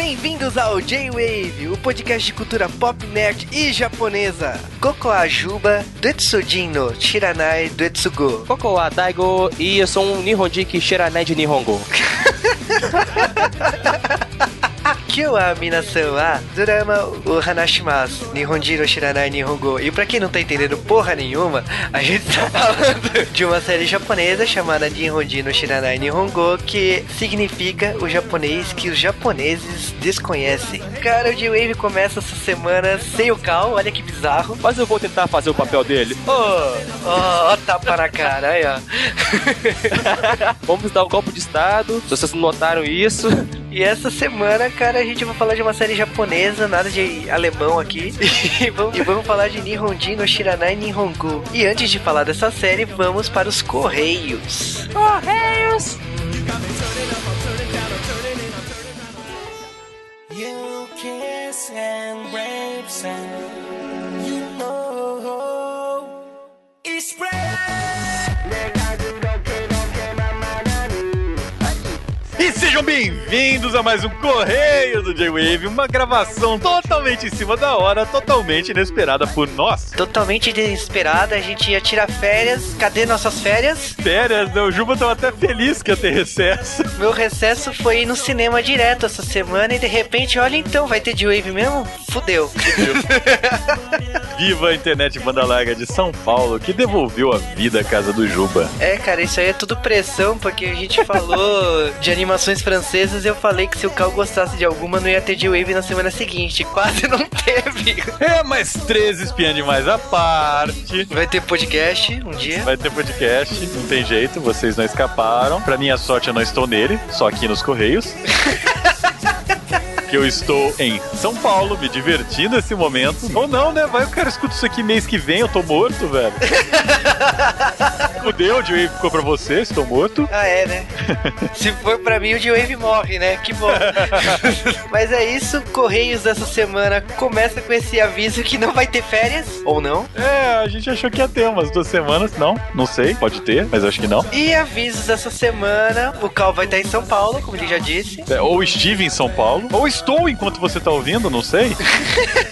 Bem-vindos ao J-Wave, o podcast de cultura pop, nerd e japonesa. Koko Ajuba, Detsujin no Shiranai Detsugo. Koko wa Daigo e eu sou um Nihonjiki Shiranai de Nihongo. Kyo wa minasan wa drama o hanashimasu Nihonjiro Shiranai Nihongo. E pra quem não tá entendendo porra nenhuma, a gente tá falando de uma série japonesa chamada Nihonjiro Shiranai Nihongo, que significa o japonês que os japoneses desconhecem. Cara, o J-Wave começa essa semana sem o Cal, olha que bizarro. Mas eu vou tentar fazer o papel dele. Ô, ó, ó, tapa na cara, aí ó. Vamos dar um golpe de estado. Se vocês não notaram isso. E essa semana, cara, a gente vai falar de uma série japonesa, nada de alemão aqui. E vamos, e vamos falar de Nihonjin no Shiranai Nihongo. E antes de falar dessa série, vamos para os Correios. Correios! You kiss and rapes and you know it's sejam bem-vindos a mais um Correio do J-Wave, uma gravação totalmente em cima da hora, totalmente inesperada por nós. Totalmente desesperada, a gente ia tirar férias. Cadê nossas férias? Férias, né? O Juba tava até feliz que ia ter recesso. Meu recesso foi ir no cinema direto essa semana e de repente, olha então, vai ter J-Wave mesmo? Fudeu. Viva a internet banda larga de São Paulo, que devolveu a vida à casa do Juba. É, cara, isso aí é tudo pressão, porque a gente falou de animações francesas eu falei que se o Cal gostasse de alguma, não ia ter J-Wave na semana seguinte. Quase não teve. É, mais três espiãs demais à parte. Vai ter podcast um dia. Vai ter podcast, não tem jeito, vocês não escaparam. Pra minha sorte, eu não estou nele, só aqui nos Correios. que eu estou em São Paulo, me divertindo nesse momento. Ou não, né? Vai o cara escuta isso aqui mês que vem, eu tô morto, velho. Fudeu, o J-Wave ficou pra você, estou morto. Ah, é, né? Se for pra mim, o J-Wave morre, né? Que bom. Mas é isso, Correios dessa semana começa com esse aviso que não vai ter férias, ou não. É, a gente achou que ia ter umas duas semanas, não, não sei, pode ter, mas acho que não. E avisos dessa semana, o Cal vai estar em São Paulo, como ele já disse. É, ou estive em São Paulo, ou estou enquanto você tá ouvindo, não sei.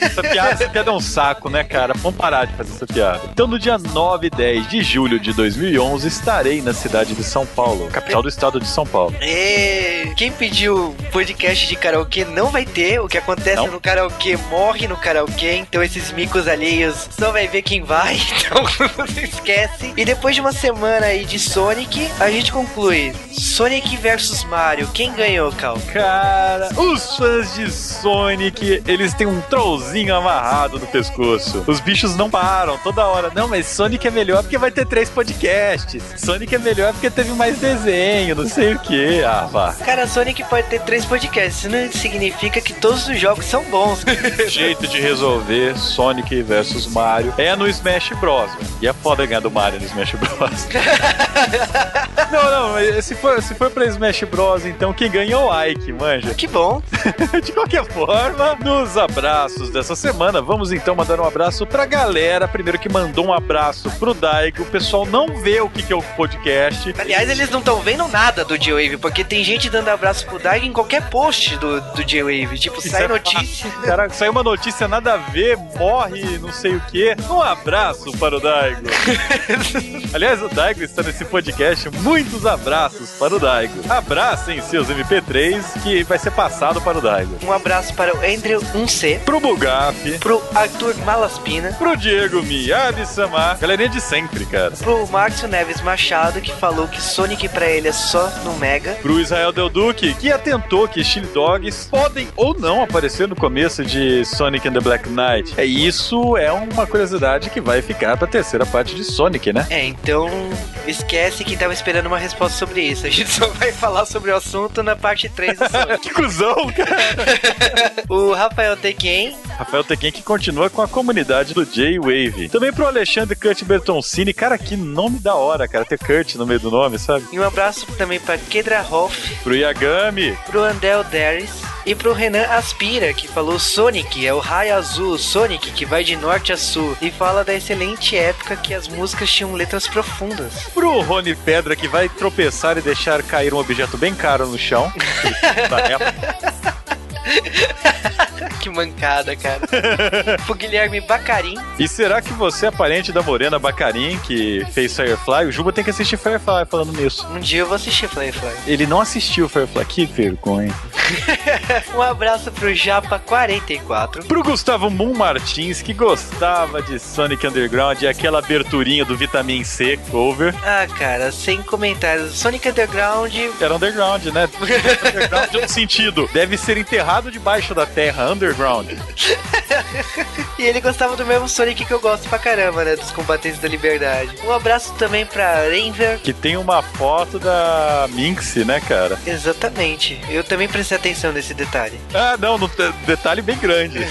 essa, piada, essa piada é um saco, né, cara? Vamos parar de fazer essa piada. Então, no dia 9 e 10 de julho de 2011, estarei na cidade de São Paulo, capital do estado de São Paulo. E quem pediu podcast de karaokê não vai ter. O que acontece Não. no karaokê morre no karaokê. Então esses micos alheios só vai ver quem vai. Então não esquece. E depois de uma semana aí de Sonic, a gente conclui Sonic versus Mario. Quem ganhou, Cal? Cara, os fãs de Sonic, eles têm um trollzinho amarrado no pescoço. Os bichos não param toda hora. Não, mas Sonic é melhor porque vai ter três podcasts. Sonic é melhor porque teve mais desenho, não sei o que. Ah, vá. Cara, Sonic pode ter três podcasts. Isso não significa que todos os jogos são bons. Jeito de resolver Sonic versus Mario é no Smash Bros. E é foda ganhar do Mario no Smash Bros. não, não, se for, se for pra Smash Bros, então quem ganha é o Ike, manja. que bom. De qualquer forma, nos abraços dessa semana, vamos então mandar um abraço pra galera. Primeiro que mandou um abraço pro Daigo. O pessoal não vê o que, que é o podcast. Aliás, eles não estão vendo nada do J-Wave, porque tem gente dando abraço pro Daigo em qualquer post do, do J-Wave. Tipo, Isso sai é notícia. Caraca, saiu uma notícia nada a ver, morre, não sei o que. Um abraço para o Daigo. Aliás, o Daigo está nesse podcast. Muitos abraços para o Daigo. Abracem seus MP3 que vai ser passado para o Daigo. Um abraço para o Andrew 1C, Pro Bugaf, pro Arthur Malaspina, pro Diego Miyabi Samar, galerinha de sempre, cara. pro Márcio Neves Machado, que falou que Sonic pra ele é só no Mega. Pro Israel Del Duque, que atentou que Chili Dogs podem ou não aparecer no começo de Sonic and the Black Knight. É isso, é uma curiosidade que vai ficar pra terceira parte de Sonic, né? É, então esquece que tava esperando uma resposta sobre isso. A gente só vai falar sobre o assunto na parte 3 do Sonic. Que cuzão, cara! o Rafael Tequen, Rafael Tequen que continua com a comunidade do J-Wave. Também pro Alexandre Kurt Bertoncini, cara, que nome da hora, cara, ter Kurt no meio do nome, sabe? e um abraço também pra Kedra Hoff, Pro Yagami, pro Andel Darius e pro Renan Aspira, que falou Sonic, é o raio azul, Sonic, que vai de norte a sul, e fala da excelente época que as músicas tinham letras profundas. pro Rony Pedra que vai tropeçar e deixar cair um objeto bem caro no chão. Que mancada, cara. Pro Guilherme Bacarim. E será que você é parente da Morena Bacarim, que fez Firefly? O Juba tem que assistir Firefly falando nisso. Um dia eu vou assistir Firefly. Ele não assistiu Firefly. Que vergonha. Um abraço pro Japa44. Pro Gustavo Moon Martins, que gostava de Sonic Underground e aquela aberturinha do Vitamin C cover. Ah, cara, sem comentários. Sonic Underground. Era underground, né? underground no sentido. Deve ser enterrado debaixo da terra, underground. E ele gostava do mesmo Sonic que eu gosto pra caramba, né? Dos combatentes da liberdade. Um abraço também pra Renver. Que tem uma foto da Minx, né, cara? Exatamente. Eu também prestei atenção nesse detalhe. Ah, não, no detalhe bem grande.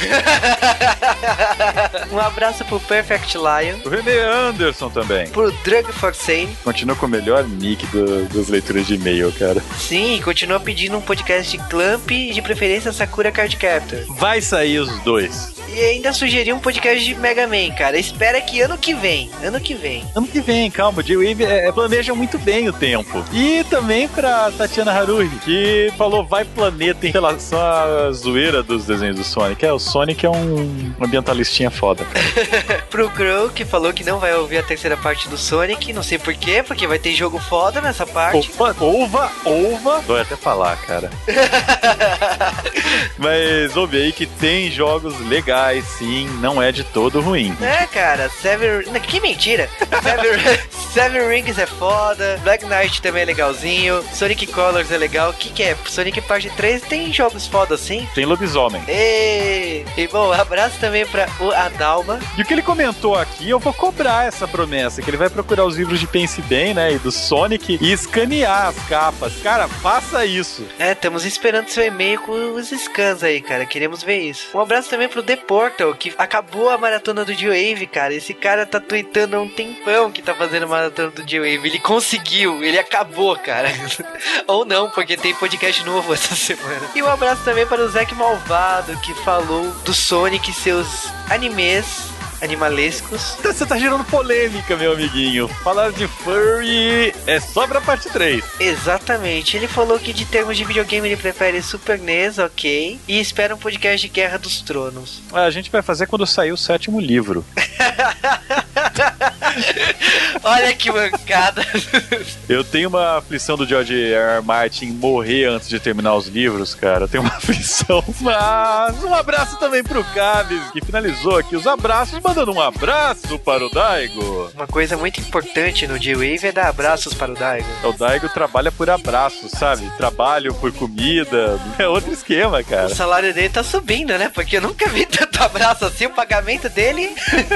Um abraço pro Perfect Lion. O René Anderson também. Pro Drug Forsane. Continua com o melhor nick do- das leituras de e-mail, cara. Sim, continua pedindo um podcast de Clamp e de preferência Sakura Card Captor. Vai sair os dois. E ainda sugeriu um podcast de Mega Man, cara. Espera que ano que vem. Ano que vem. Ano que vem, calma, o J-Wave é, planeja muito bem o tempo. E também pra Tatiana Haruhi, que falou vai planeta em relação à zoeira dos desenhos do Sonic. É, o Sonic é um ambientalistinha foda, cara. Pro Crow, que falou que não vai ouvir a terceira parte do Sonic. Não sei porquê, porque vai ter jogo foda nessa parte. Opa, ova, ova. Dói até falar, cara. Mas ouve aí que tem jogos legais, sim, não é de todo ruim. É, cara, Seven... não, Que mentira! Seven... Seven Rings é foda, Black Knight também é legalzinho, Sonic Colors é legal. O que, que é? Sonic Parte 3 tem jogos foda assim? Tem lobisomem. E, e bom, abraço também pra o Adalma. E o que ele comentou aqui, eu vou cobrar essa promessa, que ele vai procurar os livros de Pense Bem, né, e do Sonic, e escanear as capas. Cara, faça isso. É, estamos esperando seu e-mail com os scans aí, cara. Queremos ver isso. Um abraço também pro The Portal, que acabou a maratona do G-Wave, cara. Esse cara tá tweetando há um tempão que tá fazendo a maratona do G-Wave. Ele conseguiu, ele acabou, cara. Ou não, porque tem podcast novo essa semana. E um abraço também para o Zack Malvado, que falou do Sonic e seus animes animalescos. Você tá gerando polêmica, meu amiguinho. Falar de furry é só pra parte 3. Exatamente. Ele falou que de termos de videogame ele prefere Super NES, ok. E espera um podcast de Guerra dos Tronos. A gente vai fazer quando sair o sétimo livro. Olha que mancada. Eu tenho uma aflição do George R. R. Martin morrer antes de terminar os livros, cara. Eu tenho uma aflição. Mas um abraço também pro Cabes, que finalizou aqui os abraços, mandando um abraço para o Daigo. Uma coisa muito importante no G-Wave é dar abraços para o Daigo. O Daigo trabalha por abraços, sabe? Trabalho por comida. É outro esquema, cara. O salário dele tá subindo, né? Porque eu nunca vi tanto abraço assim, o pagamento dele.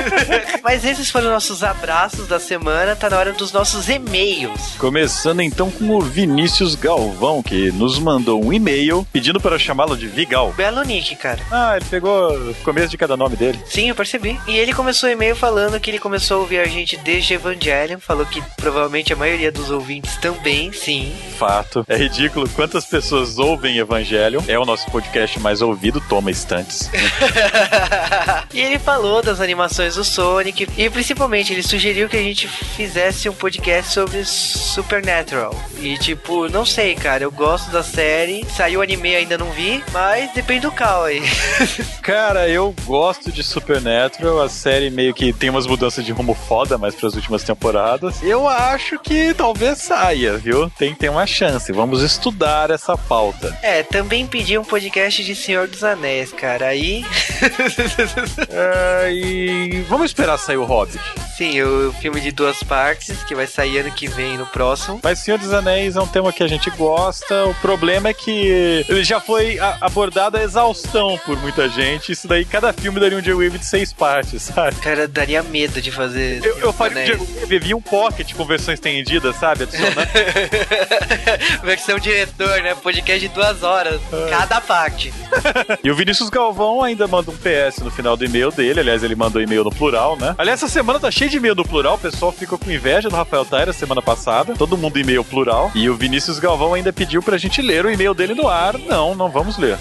Mas esses foram nossos abraços da semana, tá na hora dos nossos e-mails. Começando então com o Vinícius Galvão, que nos mandou um e-mail pedindo para chamá-lo de Vigal. Belo nick, cara. Ah, ele pegou o começo de cada nome dele. Sim, eu percebi. E ele começou o e-mail falando que ele começou a ouvir a gente desde Evangelion. Falou que provavelmente a maioria dos ouvintes também, sim. Fato. É ridículo quantas pessoas ouvem Evangelion. É o nosso podcast mais ouvido, toma instantes. e ele falou das animações do Sonic. E principalmente ele sugeriu que a gente fizesse um podcast sobre Supernatural. E tipo, não sei, cara. Eu gosto da série. Saiu o anime, ainda não vi. Mas depende do cal aí. Cara, eu gosto de Supernatural. Série meio que tem umas mudanças de rumo foda mais para as últimas temporadas. Eu acho que talvez saia, viu? Tem, tem uma chance. Vamos estudar essa pauta. É, também pedi um podcast de Senhor dos Anéis, cara. Aí. É, e vamos esperar sair o Hobbit. Sim, o filme de duas partes, que vai sair ano que vem no próximo. Mas Senhor dos Anéis é um tema que a gente gosta. O problema é que ele já foi abordado a exaustão por muita gente. Isso daí, cada filme daria um J-Wave de seis partes, sabe? Cara, daria medo de fazer. Eu, eu faria. J-Wave, vi um pocket com versão estendida, sabe? Adicionando. Versão diretor, né? Podcast de duas horas, cada parte. e o Vinícius Galvão ainda manda um PS no final do e-mail dele. Aliás, ele mandou e-mail no plural, né? Aliás, essa semana tá cheio de e-mail no plural. O pessoal ficou com inveja do Rafael Taira semana passada. Todo mundo e-mail plural. E o Vinícius Galvão ainda pediu pra gente ler o e-mail dele no ar. Não, não vamos ler.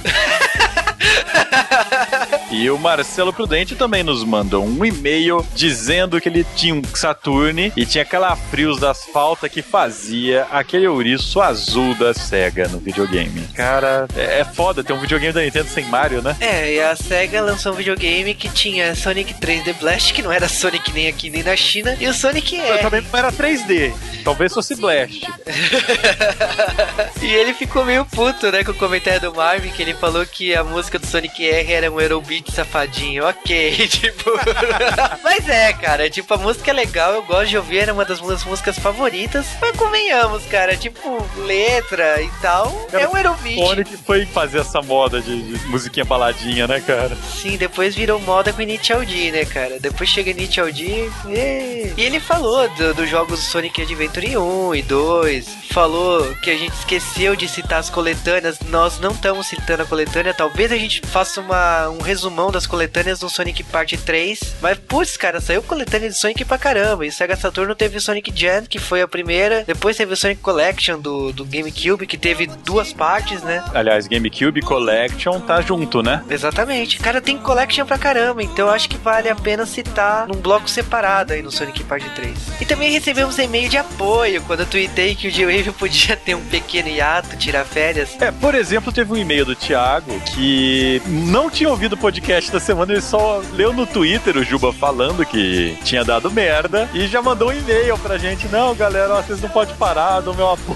E o Marcelo Prudente também nos mandou um e-mail dizendo que ele tinha um Saturn e tinha calafrios das faltas que fazia aquele ouriço azul da SEGA no videogame. Cara, é, é foda ter um videogame da Nintendo sem Mario, né? É, e a SEGA lançou um videogame que tinha Sonic 3D Blast, que não era Sonic nem aqui nem na China, e o Sonic Mas R. também não era 3D. Talvez fosse Blast. e ele ficou meio puto, né, com o comentário do Marvin, que ele falou que a música do Sonic R era um Eurobeat safadinho. Ok, tipo. Mas é, cara, tipo, a música é legal, eu gosto de ouvir, era uma das minhas músicas favoritas. Mas convenhamos, cara, tipo, letra e tal, Cara, é um Eurobeat. Sonic foi fazer essa moda de, de musiquinha baladinha, né, cara? Sim, depois virou moda com Initial D, né, cara? Depois chega Initial D e... e ele falou do- dos jogos Sonic Adventure 1 e 2. Falou que a gente esqueceu de citar as coletâneas. Nós não estamos citando a coletânea. Talvez a gente faça uma, um resumão das coletâneas do Sonic Part 3. Mas, putz, cara, saiu coletânea de Sonic pra caramba. E Sega Saturno teve Sonic Gen, que foi a primeira. Depois teve o Sonic Collection do, do GameCube, que teve duas partes, né? Aliás, GameCube Collection tá junto, né? Exatamente. Cara, tem collection pra caramba, então eu acho que vale a pena citar num bloco separado aí no Sonic Part 3. E também recebemos e-mail de apoio quando eu tuitei que o G-Wave podia ter um pequeno hiato, tirar férias. É, por exemplo, teve um e-mail do Thiago que não tinha ouvido o podcast da semana, ele só leu no Twitter o Juba falando que tinha dado merda e já mandou um e-mail pra gente. Não, galera, ó, vocês não podem parar, dão meu apoio.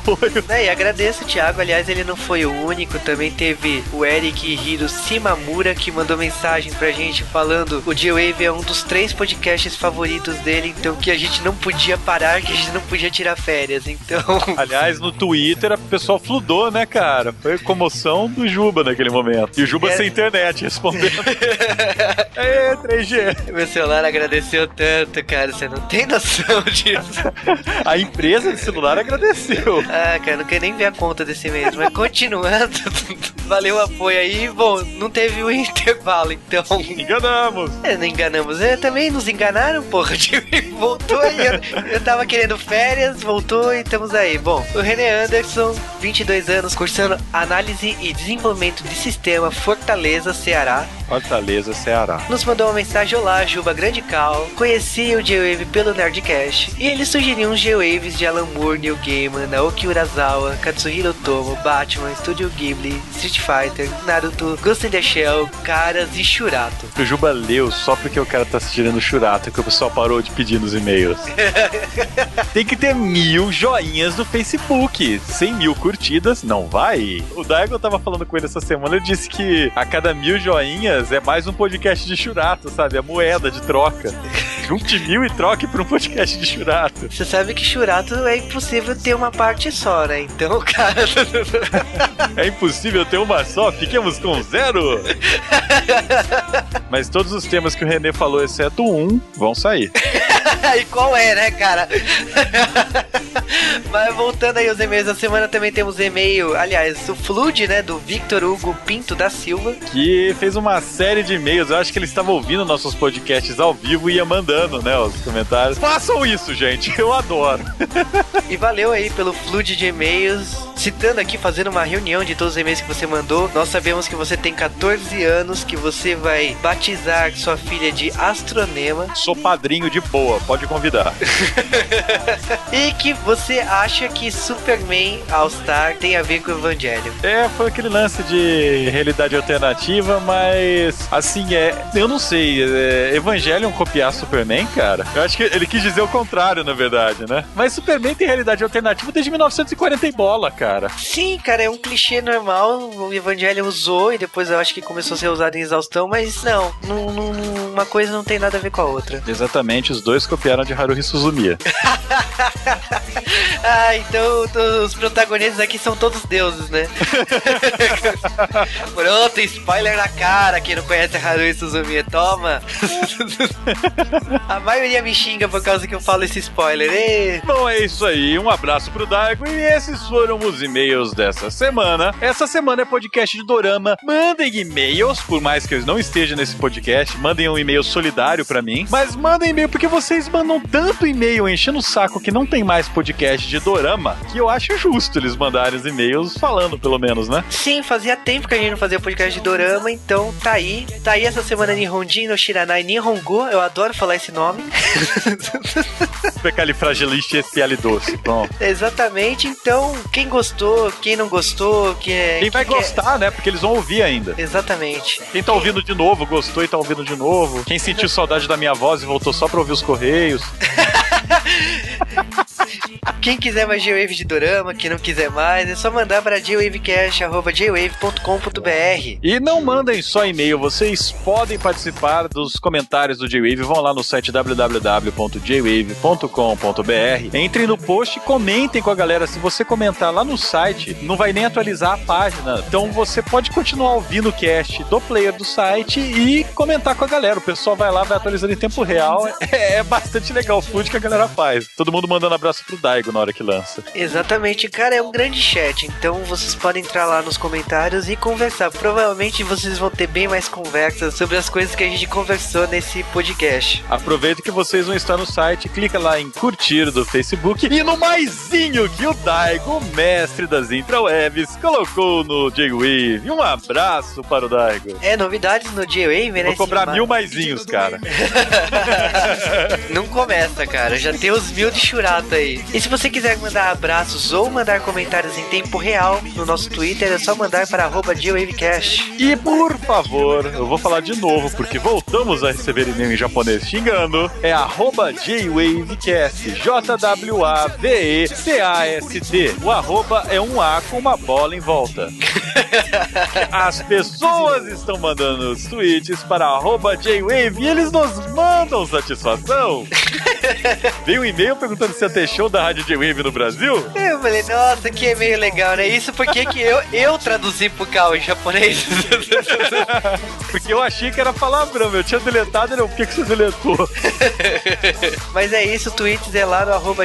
Né, e agradeço o Thiago, aliás, ele não foi o único, também teve o Eric Hiro Simamura que mandou mensagem pra gente falando o G-Wave é um dos três podcasts favoritos dele, então que a gente não podia parar, que a gente não podia tirar férias, então... Aliás, no Twitter, a pessoa fludou, né, cara? Foi comoção do Juba naquele momento. E o Juba É. sem internet respondendo. Ê, 3G. Meu celular agradeceu tanto, cara, você não tem noção disso. A empresa de celular agradeceu. Ah, cara, não quero nem ver a conta desse mês, mas continuando, valeu o apoio aí. Bom, não teve o intervalo, então. Enganamos. É, não enganamos. É, também nos enganaram, porra. Voltou aí. Eu, eu tava querendo férias, voltou e estamos aí. Bom, o René Anderson, 22 anos, cursando análise e desenvolvimento de sistema Fortaleza, Ceará. Fortaleza, Ceará. Nos mandou uma mensagem: Olá, Juba Grande Cal. Conheci o J-Wave pelo Nerdcast e ele sugeriu uns J-Waves de Alan Moore, Neil Gaiman, Naoki Urasawa, Katsuhiro Otomo, Batman, Studio Ghibli, Street Fighter, Naruto, Ghost in the Shell, Caras e Shurato. O Juba leu só porque o cara tá sugerindo churato que o pessoal parou de pedir nos e-mails. Tem que ter mil joinhas no Facebook. 100 mil curtidas, não vai? O Daigo tava falando com ele essa semana, ele disse que a cada mil joinhas é mais um podcast de churato, sabe? A moeda de troca. Junte mil e troque por um podcast de churato. Você sabe que Shurato é impossível ter uma parte só, né? Então, cara. É impossível ter uma só, fiquemos com zero. Mas todos os temas que o René falou, exceto um, vão sair. e qual é, né, cara? Mas voltando aí aos e-mails da semana, também temos e-mail, aliás, o Flood, né, do Victor Hugo Pinto da Silva. que fez uma série de e-mails. Eu acho que ele estava ouvindo nossos podcasts ao vivo e ia mandando, né, os comentários. Façam isso, gente. Eu adoro. E valeu aí pelo flood de e-mails. Citando aqui, fazendo uma reunião de todos os e-mails que você mandou. Nós sabemos que você tem 14 anos, que você vai batizar sua filha de Astronema. Sou padrinho de boa, pode convidar. E que você acha que Superman All-Star tem a ver com o Evangelho. É, foi aquele lance de realidade alternativa, mas assim, é. Eu não sei. É, Evangelion copiar Superman, cara? Eu acho que ele quis dizer o contrário, na verdade, né? Mas Superman tem realidade alternativa desde 1940 e bola, cara. Sim, cara, é um clichê normal. O Evangelho usou e depois eu acho que começou a ser usado em exaustão, mas não, não, não- uma coisa não tem nada a ver com a outra. Exatamente, os dois copiaram de Haruhi Suzumiya. Ah, então os protagonistas aqui são todos deuses, né? Pronto, spoiler na cara. Quem não conhece Haruhi Suzumiya, toma. a maioria me xinga por causa que eu falo esse spoiler. Ê. Bom, é isso aí. Um abraço pro Daigo. E esses foram os e-mails dessa semana. Essa semana é podcast de Dorama. Mandem e-mails, por mais que eu não esteja nesse podcast. Mandem um e-mail solidário pra mim. Mas mandem e-mail porque vocês mandam tanto e-mail enchendo o saco que não tem mais podcast de Dorama. que eu acho justo eles mandarem os e-mails falando, pelo menos, né? Sim, fazia tempo que a gente não fazia podcast de dorama, então tá aí. Tá aí essa semana Nihonjin no Shiranai Nihongo. Eu adoro falar esse nome. Supercalifragilisticexpialidocious. Pronto. Exatamente. Então, quem gostou, quem não gostou, quem, é- Quem vai quer- gostar, né? Porque eles vão ouvir ainda. Exatamente. Quem tá ouvindo de novo, gostou e tá ouvindo de novo. Quem sentiu saudade da minha voz e voltou só pra ouvir os correios. Quem quiser mais J-Wave de dorama, quem não quiser mais, é só mandar para jwavecast.jwave.com.br. E não mandem só e-mail, vocês podem participar dos comentários do J-Wave. Vão lá no site www.jwave.com.br. Entrem no post e comentem com a galera. Se você comentar lá no site, não vai nem atualizar a página. Então você pode continuar ouvindo o cast do player do site e comentar com a galera. O pessoal vai lá, vai atualizando em tempo real. É, é bastante legal o food que a galera faz. Todo mundo mandando abraço pro Daigo na hora que lança. Exatamente, cara, é um grande chat, então vocês podem entrar lá nos comentários e conversar. Provavelmente vocês vão ter bem mais conversas sobre as coisas que a gente conversou nesse podcast. Aproveita que vocês vão estar no site, clica lá em curtir do Facebook e no maisinho que o Daigo, o mestre das intrawebs, colocou no J-Wave. Um abraço para o Daigo. É, novidades no J-Wave, né? Vou cobrar mil maisinhos, cara. Não começa, cara. Já tem os mil de churata aí. E se você quiser mandar abraços ou mandar comentários em tempo real no nosso Twitter, é só mandar para arroba JWavecast. E por favor, eu vou falar de novo, porque voltamos a receber e-mail em japonês xingando. É arroba JWavecast, J-W-A-V-E-C-A-S-T. O arroba é um A com uma bola em volta. As pessoas estão mandando os tweets para arroba JWave e eles nos mandam satisfação. Veio um e-mail perguntando se ia ter show da Rádio J-Wave no Brasil? Eu falei, nossa, que e-mail legal, né? Isso porque que eu, eu traduzi pro Cal em japonês. Porque eu achei que era palavrão, eu tinha deletado, ele, por que, que você deletou? Mas é isso, tweets é lá no arroba.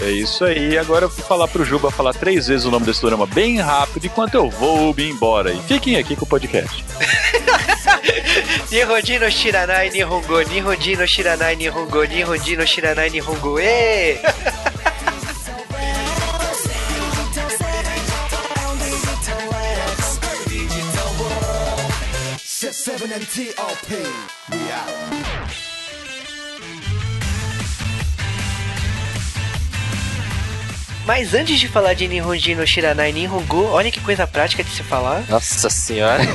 É isso aí. Agora eu vou falar pro Juba falar três vezes o nome desse programa bem rápido enquanto eu vou me embora. E fiquem aqui com o podcast. Nihonji no Shiranai Nihongo, Nihonji no Shiranai Nihongo, Nihonji no Shiranai Nihongo, ê! Seven and T.O.P. We out. Mas antes de falar de Nihonji no Shiranai Nihongo, olha que coisa prática de se falar. Nossa senhora.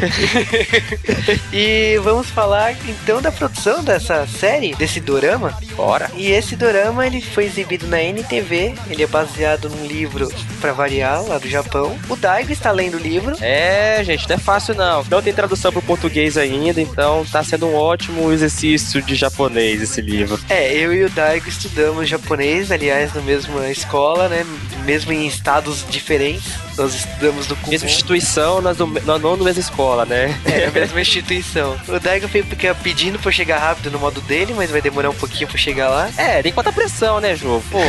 E vamos falar então da produção dessa série, desse dorama. Bora. E esse dorama ele foi exibido na NTV, ele é baseado num livro pra variar lá do Japão. O Daigo está lendo o livro. É, gente, não é fácil não. Não tem tradução pro português ainda, então tá sendo um ótimo exercício de japonês esse livro. É, eu e o Daigo estudamos japonês, aliás, na mesma escola, né? Mesmo em estados diferentes. Nós estudamos no Kumon. Mesma instituição, nós não, nós não na mesma escola, né? É, a mesma instituição. O Daigo fica pedindo pra chegar rápido no modo dele, mas vai demorar um pouquinho pra chegar lá. É, tem que botar pressão, né, Jô? Pô.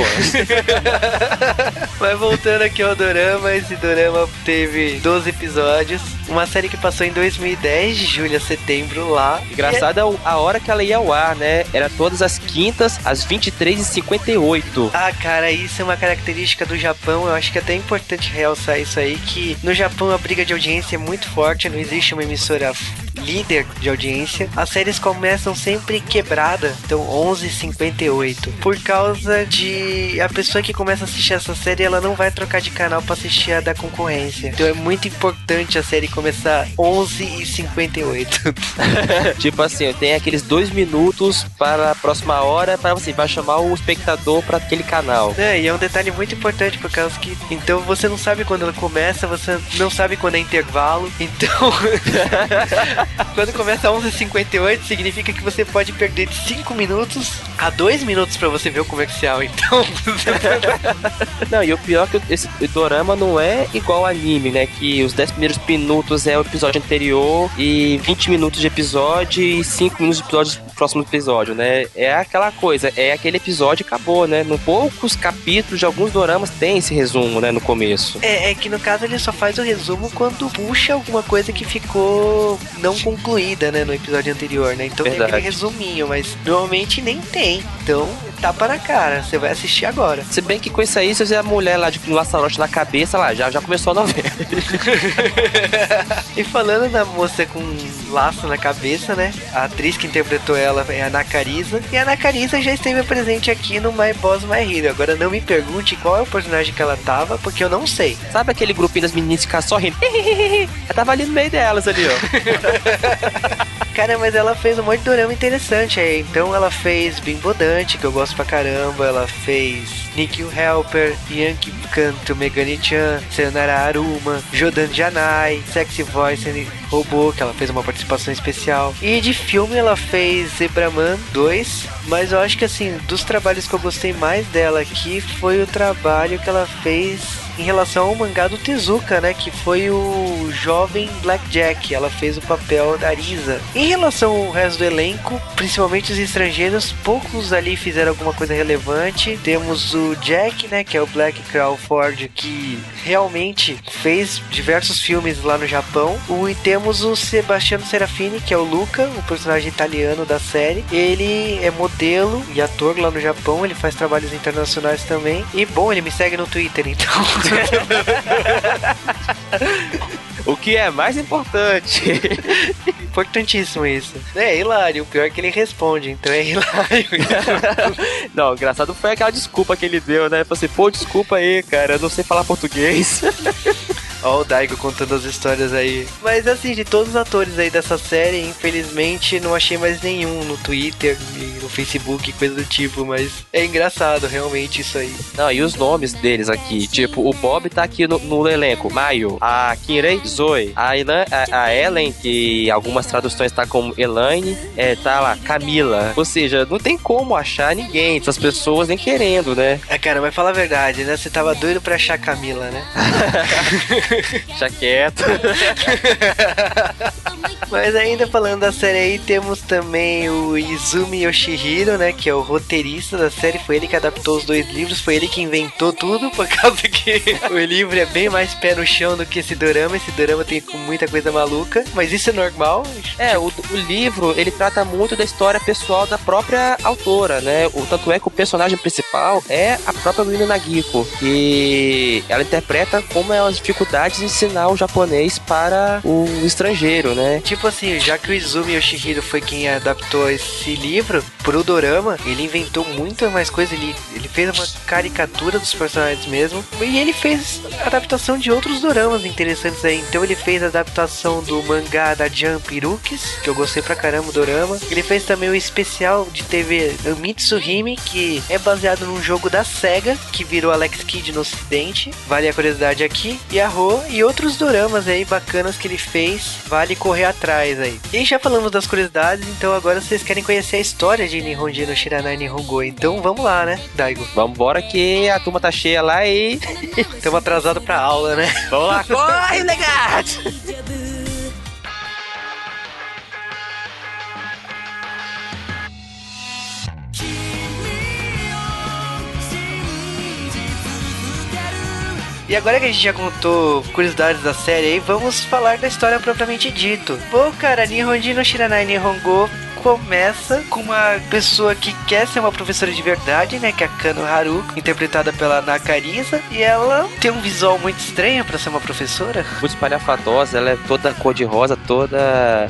Mas voltando aqui ao Dorama, esse Dorama teve 12 episódios. Uma série que passou em 2010, de julho a setembro, lá. Engraçado é a hora que ela ia ao ar, né? Era todas as quintas, às 23h58. Ah, cara, isso é uma característica do Japão. Eu acho que é até importante realçar isso aí, que no Japão a briga de audiência é muito forte, não existe uma emissora líder de audiência. As séries começam sempre quebrada, então 11:58, por causa de a pessoa que começa a assistir essa série, ela não vai trocar de canal pra assistir a da concorrência. Então é muito importante a série começar 11:58. tipo assim, tem aqueles dois minutos para a próxima hora para você vai chamar o espectador para aquele canal. É, e é um detalhe muito importante por causa que então você não sabe quando ela começa, você não sabe quando é intervalo. Então, quando começa 11:58 significa que você pode perder de 5 minutos a 2 minutos pra você ver o comercial. Então, Não, e o pior é que esse dorama não é igual anime, né? Que os 10 primeiros minutos é o episódio anterior e 20 minutos de episódio e 5 minutos de episódio próximo episódio, né? É aquela coisa, é aquele episódio e acabou, né? No poucos capítulos de alguns doramas tem esse resumo, né? No começo. é, é que no caso ele só faz o resumo quando puxa alguma coisa que ficou não concluída, né, no episódio anterior, né? Então tem Verdade. aquele resuminho, mas normalmente nem tem. Então, tapa na cara. Você vai assistir agora. Se bem que com isso aí, se você é a mulher lá de um laçarote na cabeça, lá, já, já começou a novela. E falando da moça com um laço na cabeça, né? A atriz que interpretou ela é a Ana Carisa. E a Ana Carisa já esteve presente aqui no My Boss My Hero. Agora não me pergunte qual é o personagem que ela tava, porque eu não sei. Sabe aquele grupinho das meninas que ficam só rindo? Eu tava ali no meio delas ali, ó. Cara, mas ela fez um monte de dorama interessante aí. Então ela fez Bimbo Dante, que eu gosto pra caramba. Ela fez Nikhil Helper, Yankee Canto, Megane Chan, Sayonara Aruma, Jodan Janai, Sexy Voice and Robô, que ela fez uma participação especial. E de filme ela fez Zebraman 2, mas eu acho que assim, dos trabalhos que eu gostei mais dela aqui foi o trabalho que ela fez em relação ao mangá do Tezuka, né? Que foi o jovem Blackjack. Ela fez o papel da Arisa. Em relação ao resto do elenco, principalmente os estrangeiros, poucos ali fizeram alguma coisa relevante. Temos o Jack, né? Que é o Black Crawford, que realmente fez diversos filmes lá no Japão. E temos o Sebastiano Serafini, que é o Luca, o personagem italiano da série. Ele é modelo e ator lá no Japão. Ele faz trabalhos internacionais também. E bom, ele me segue no Twitter, então. O que é mais importante. Importantíssimo isso. É hilário. O pior é que ele responde, então é hilário. Não, o engraçado foi aquela desculpa que ele deu, né? Falou assim, pô, desculpa aí, cara, eu não sei falar português. Ó, o Daigo contando as histórias aí. Mas assim, de todos os atores aí dessa série, infelizmente não achei mais nenhum no Twitter, e no Facebook, coisa do tipo. Mas é engraçado, realmente, isso aí. Não, e os nomes deles aqui? Tipo, o Bob tá aqui no, no elenco, Maio. A Kirei, Zoe. A, Elan, a, a Ellen, que algumas traduções tá como Elaine, é, tá lá, Camila. Ou seja, não tem como achar ninguém, essas pessoas nem querendo, né? É, cara, mas fala a verdade, né? Você tava doido pra achar a Camila, né? Deixa quieto. Mas ainda falando da série aí, temos também o Izumi Yoshihiro, né? Que é o roteirista da série. Foi ele que adaptou os dois livros. Foi ele que inventou tudo, por causa que o livro é bem mais pé no chão do que esse dorama. Esse dorama tem muita coisa maluca. Mas isso é normal. É, o, o livro, ele trata muito da história pessoal da própria autora, né? O, tanto é que o personagem principal é a própria Rina Nagiko, que ela interpreta como é as dificuldades ensinar o japonês para o estrangeiro, né? Tipo assim, já que o Izumi Yoshihiro foi quem adaptou esse livro pro dorama, ele inventou muito mais coisa. Ele, ele fez uma caricatura dos personagens mesmo. E ele fez adaptação de outros doramas interessantes aí. Então ele fez a adaptação do mangá da Jump Irukis, que eu gostei pra caramba do dorama. Ele fez também o especial de TV Mitsuhime, que é baseado num jogo da SEGA, que virou Alex Kidd no ocidente. Vale a curiosidade aqui. E a E outros doramas aí bacanas que ele fez. Vale correr atrás aí. E já falamos das curiosidades, então agora vocês querem conhecer a história de Nihonji no Shiranai Nihongo. Então vamos lá, né, Daigo? Vambora que a turma tá cheia lá e. Estamos atrasados pra aula, né? Vamos lá, corre, legado! E agora que a gente já contou curiosidades da série aí, vamos falar da história propriamente dito. Pô, cara, Nihonji no Shiranai Nihongo começa com uma pessoa que quer ser uma professora de verdade, né? Que é a Kano Haruko, interpretada pela Nakarisa. E ela tem um visual muito estranho para ser uma professora. Muito espalhafatosa, ela é toda cor-de-rosa, toda.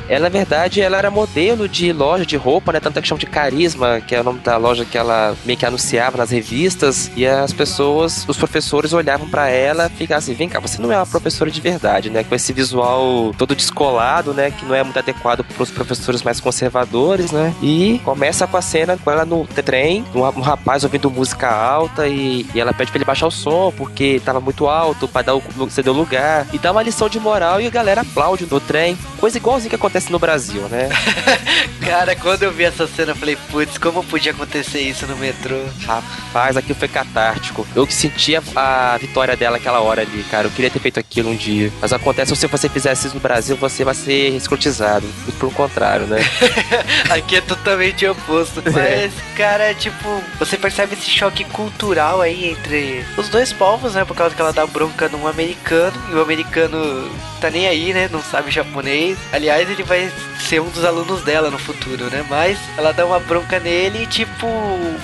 Ela, na verdade, ela era modelo de loja de roupa, né? Tanto é que chama de Carisma, que é o nome da loja que ela meio que anunciava nas revistas. E as pessoas, os professores olhavam para ela e ficavam assim: vem cá, você não é uma professora de verdade, né? Com esse visual todo descolado, né? Que não é muito adequado para os professores mais conservadores né? E começa com a cena com ela no trem, um, um rapaz ouvindo música alta e, e, ela pede pra ele baixar o som porque tava muito alto pra dar o, ceder o lugar. E dá uma lição de moral e a galera aplaude no trem. Coisa igualzinha que acontece no Brasil, né? Cara, quando eu vi essa cena, eu falei, putz, como podia acontecer isso no metrô? Rapaz, aquilo foi catártico. Eu que sentia a vitória dela aquela hora ali, cara. Eu queria ter feito aquilo um dia. Mas acontece, se você fizesse isso no Brasil, você vai ser escrotizado. Pelo contrário, né? Aqui é totalmente oposto. Mas, cara, tipo, você percebe esse choque cultural aí entre os dois povos, né? Por causa que ela dá bronca num americano e o americano tá nem aí, né? Não sabe japonês. Aliás, ele vai ser um dos alunos dela no futuro, né? Mas ela dá uma bronca nele e, tipo,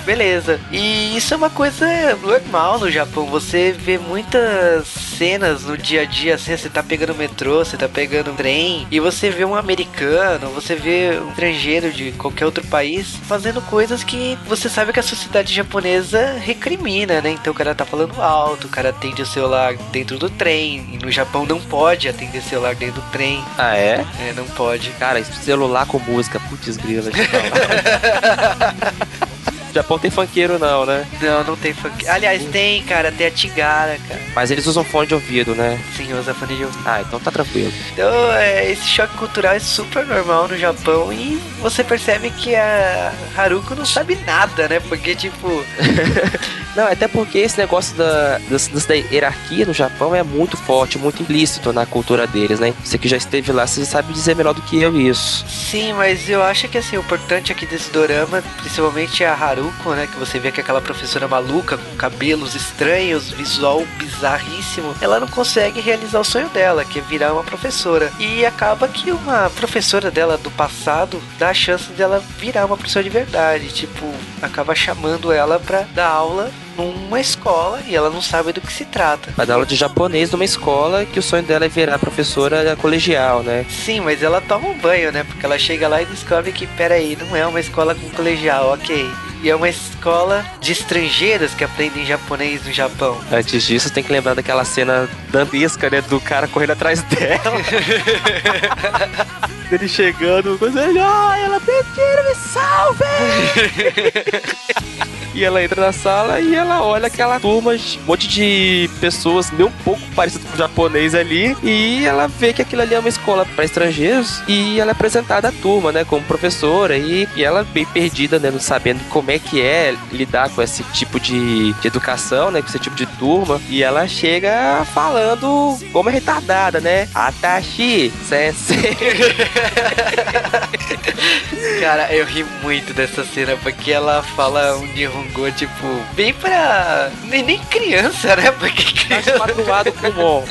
beleza. E isso é uma coisa normal no Japão. Você vê muitas cenas no dia a dia, assim, você tá pegando metrô, você tá pegando trem, e você vê um americano, você vê um estrangeiro de qualquer outro país fazendo coisas que você sabe que a sociedade japonesa recrimina, né? Então o cara tá falando alto, o cara atende o celular dentro do trem, e no Japão não pode atender celular dentro do trem. Ah, é? É, não pode. Cara, celular com música, putz grila. Japão tem funkeiro não, né? Não, não tem funk. Aliás, tem, cara, tem a Tigara, cara. Mas eles usam fone de ouvido, né? Sim, usa fone de ouvido. Ah, então tá tranquilo. Então, é, esse choque cultural é super normal no Japão e você percebe que a Haruko não sabe nada, né? Porque, tipo, Não, até porque esse negócio da, das- da hierarquia no Japão é muito forte, muito implícito na cultura deles, né? Você que já esteve lá, você sabe dizer melhor do que eu isso. sim, mas eu acho que, assim, o importante aqui desse dorama, principalmente a Haruko, né? Que você vê que é aquela professora maluca, com cabelos estranhos, visual bizarríssimo, ela não consegue realizar o sonho dela, que é virar uma professora. E acaba que uma professora dela do passado dá a chance dela virar uma professora de verdade. Tipo, acaba chamando ela pra dar aula numa escola e ela não sabe do que se trata. Vai dar aula de japonês numa escola que o sonho dela é virar professora colegial, né? Sim, mas ela toma um banho, né? Porque ela chega lá e descobre que, peraí, não é uma escola com colegial, ok. E é uma escola de estrangeiros que aprendem japonês no Japão. Antes disso, tem que lembrar daquela cena dantesca, né? Do cara correndo atrás dela. Ele chegando, coisa ah, ela Pequeno, me salve! e ela entra na sala e ela olha aquela turma, um monte de pessoas meio um pouco parecidas com o japonês ali. E ela vê que aquilo ali é uma escola para estrangeiros. E ela é apresentada à turma, né? Como professora. E, e ela bem perdida, né? Não sabendo como é que é lidar com esse tipo de, de educação, né? Com esse tipo de turma. E ela chega falando como é retardada, né? Atashi, sensei. Cara, eu ri muito dessa cena porque ela fala um Nihongo, tipo, bem pra. Nem, nem criança, né? Porque criança. Patuado com bom.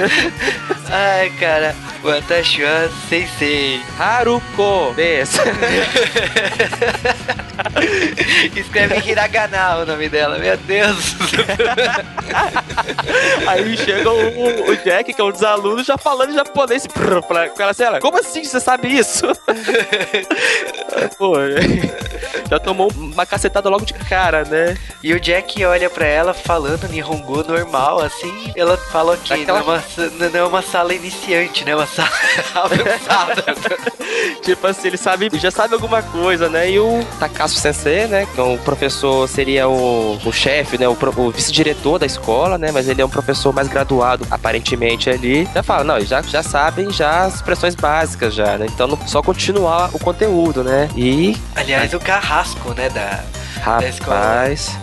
Ai, cara, Watashi wa sensei. Haruko, dessa. Escreve Hiragana o nome dela, meu Deus. Aí chega o, o Jack, que é um dos alunos, já falando em japonês pra, com ela assim, ela, como assim você sabe isso? Pô, já tomou uma cacetada logo de cara, né? E o Jack olha pra ela falando Nihongo normal, assim, ela fala ok, Aquela- não, é uma, não é uma sala iniciante, né? É uma sala avançada. tipo assim, ele sabe, já sabe alguma coisa, né? E o Takasu Sensei, né? Que é o professor, seria o, o chefe, né? O, o vice-diretor da escola, né? Mas ele é um professor mais graduado, aparentemente, ali. Já fala, não, já, já sabem já as expressões básicas já, né? Então, só continuar o conteúdo, né? E, Aliás, o carrasco, né? Da, Da escola. rapaz...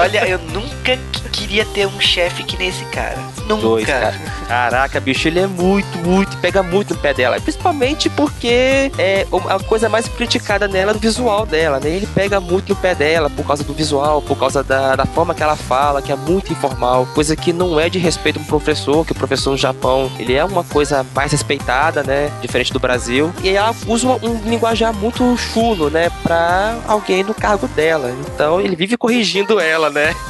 Olha, eu nunca que- queria ter um chefe que nem esse cara. Nunca. Dois, cara. Caraca, bicho, ele é muito, muito, pega muito no pé dela. Principalmente porque é a coisa mais criticada nela é o visual dela, né? Ele pega muito no pé dela por causa do visual, por causa da, da forma que ela fala, que é muito informal. Coisa que não é de respeito pro professor, que o professor no Japão, ele é uma coisa mais respeitada, né? Diferente do Brasil. E ela usa um, um linguajar muito chulo, né? Pra alguém no cargo dela. Então ele vive corrigindo ela, né?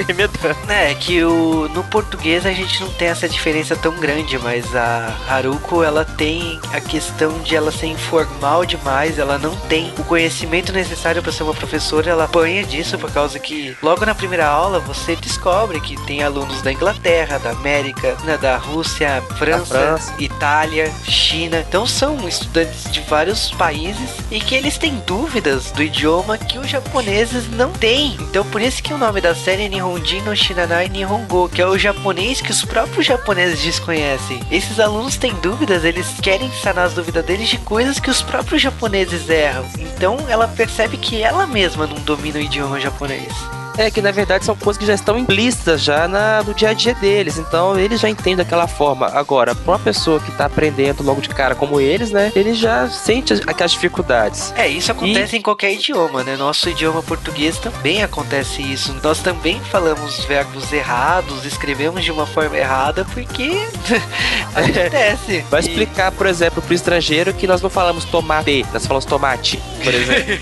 É, que o, no português a gente não tem essa diferença tão grande, mas a Haruko, ela tem a questão de ela ser informal demais, ela não tem o conhecimento necessário para ser uma professora, ela apanha disso por causa que logo na primeira aula você descobre que tem alunos da Inglaterra, da América, né, da Rússia, França, França. Itália, China. Então são estudantes de vários países e que eles têm dúvidas do idioma que os japoneses não têm. Então por isso que o nome da série é Nihonjin no Shinanai Nihongo, que é o japonês que os próprios japoneses desconhecem. Esses alunos têm dúvidas, eles querem sanar as dúvidas deles de coisas que os próprios japoneses erram. Então ela percebe que ela mesma não domina o idioma japonês. É que na verdade são coisas que já estão implícitas já na, no dia a dia deles. Então eles já entendem daquela forma. Agora, pra uma pessoa que tá aprendendo logo de cara como eles, né? Ele já sente aquelas dificuldades. É, isso acontece em qualquer idioma, né? Nosso idioma português também acontece isso. Nós também falamos verbos errados, escrevemos de uma forma errada, porque acontece. Vai E- explicar, por exemplo, pro estrangeiro que nós não falamos tomate, nós falamos tomate, por exemplo.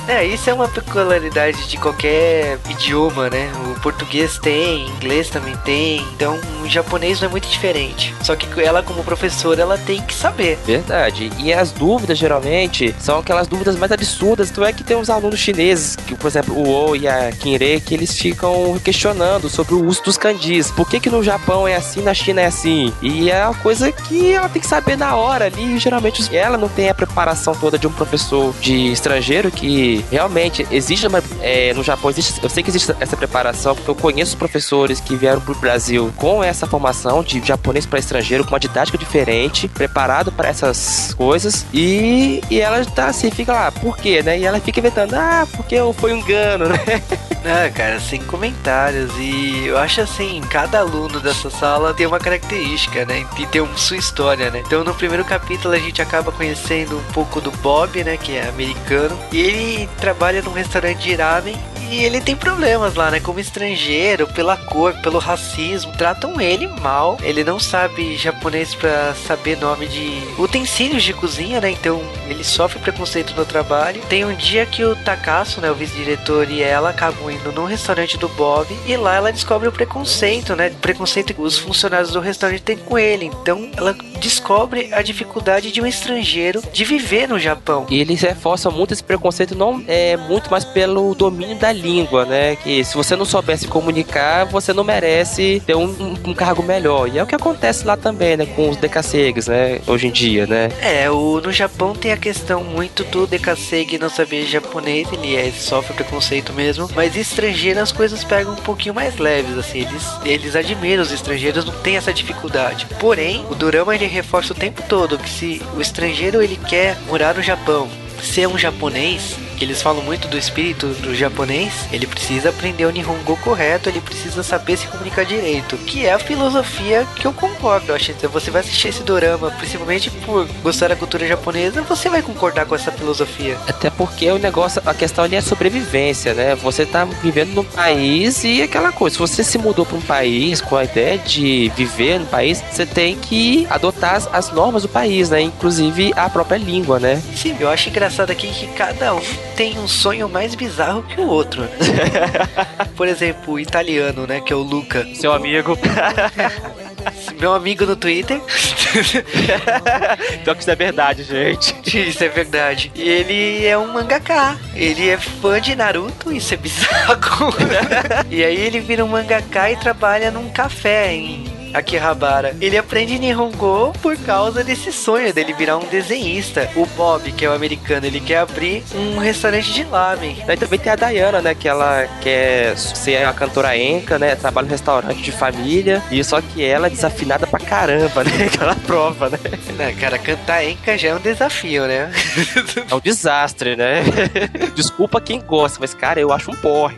É, isso é uma peculiaridade de qualquer idioma, né? O português tem, inglês também tem, então o japonês não é muito diferente. Só que ela, como professora, ela tem que saber. Verdade. E as dúvidas, geralmente, são aquelas dúvidas mais absurdas. Tu é que tem uns alunos chineses, que, por exemplo, o O e a Kinre, que eles ficam questionando sobre o uso dos kanjis. Por que que no Japão é assim, na China é assim? E é uma coisa que ela tem que saber na hora ali. E geralmente ela não tem a preparação toda de um professor de estrangeiro, que realmente existe uma, é, no Japão, existe, eu sei que existe essa preparação, porque eu conheço professores que vieram pro Brasil com essa formação de japonês para estrangeiro, com uma didática diferente, preparado para essas coisas, e, e ela tá assim, fica lá, por quê, né? E ela fica inventando, ah, porque foi um engano, né? Ah, cara, sem comentários. E eu acho assim, cada aluno dessa sala tem uma característica, né? E tem uma sua história, né? Então no primeiro capítulo a gente acaba conhecendo um pouco do Bob, né? Que é americano. E ele trabalha num restaurante de ramen. E ele tem problemas lá, né? Como estrangeiro, pela cor, pelo racismo. Tratam ele mal. Ele não sabe japonês pra saber nome de utensílios de cozinha, né? Então ele sofre preconceito no trabalho. Tem um dia que o Takasu, né? O vice-diretor e ela acabam indo num restaurante do Bob. E lá ela descobre o preconceito, né? Preconceito que os funcionários do restaurante têm com ele. Então ela descobre a dificuldade de um estrangeiro de viver no Japão. E eles reforçam muito esse preconceito, não é muito mais pelo domínio da língua, né? Que se você não souber se comunicar, você não merece ter um, um- um cargo melhor. E é o que acontece lá também, né? Com os decassegues, né? Hoje em dia, né? É, o, no Japão tem a questão muito do Dekasegi não saber japonês, ele é, sofre preconceito mesmo, mas estrangeiro as coisas pegam um pouquinho mais leves, assim, eles, eles admiram os estrangeiros, não tem essa dificuldade. Porém, o Dorama ele reforça o tempo todo que se o estrangeiro ele quer morar no Japão, ser um japonês, eles falam muito do espírito do japonês, ele precisa aprender o Nihongo correto, ele precisa saber se comunicar direito, que é a filosofia que eu concordo. Eu acho que você vai assistir esse dorama, principalmente por gostar da cultura japonesa, você vai concordar com essa filosofia. Até porque o negócio, a questão ali é sobrevivência, né? Você tá vivendo num país e aquela coisa, se você se mudou para um país com a ideia de viver no país, você tem que adotar as, as normas do país, né? Inclusive a própria língua, né? Sim, eu acho engraçado aqui que cada um tem um sonho mais bizarro que o outro. né? Por exemplo, o italiano, né, que é o Luca. Seu amigo. Meu amigo no Twitter. então que isso é verdade, gente. Isso é verdade. E ele é um mangaka. Ele é fã de Naruto, isso é bizarro. e aí ele vira um mangaka e trabalha num café em Akihabara. Ele aprende Nihongo por causa desse sonho dele virar um desenhista. O Bob, que é o americano, ele quer abrir um restaurante de lamen. Daí também tem a Diana, né? Que ela quer ser a cantora Enka, né? Trabalha no restaurante de família. E só que ela é desafinada pra caramba, né? Aquela prova, né? Né, cara, cantar Enka já é um desafio, né? É um desastre, né? Desculpa quem gosta, mas, cara, eu acho um porre.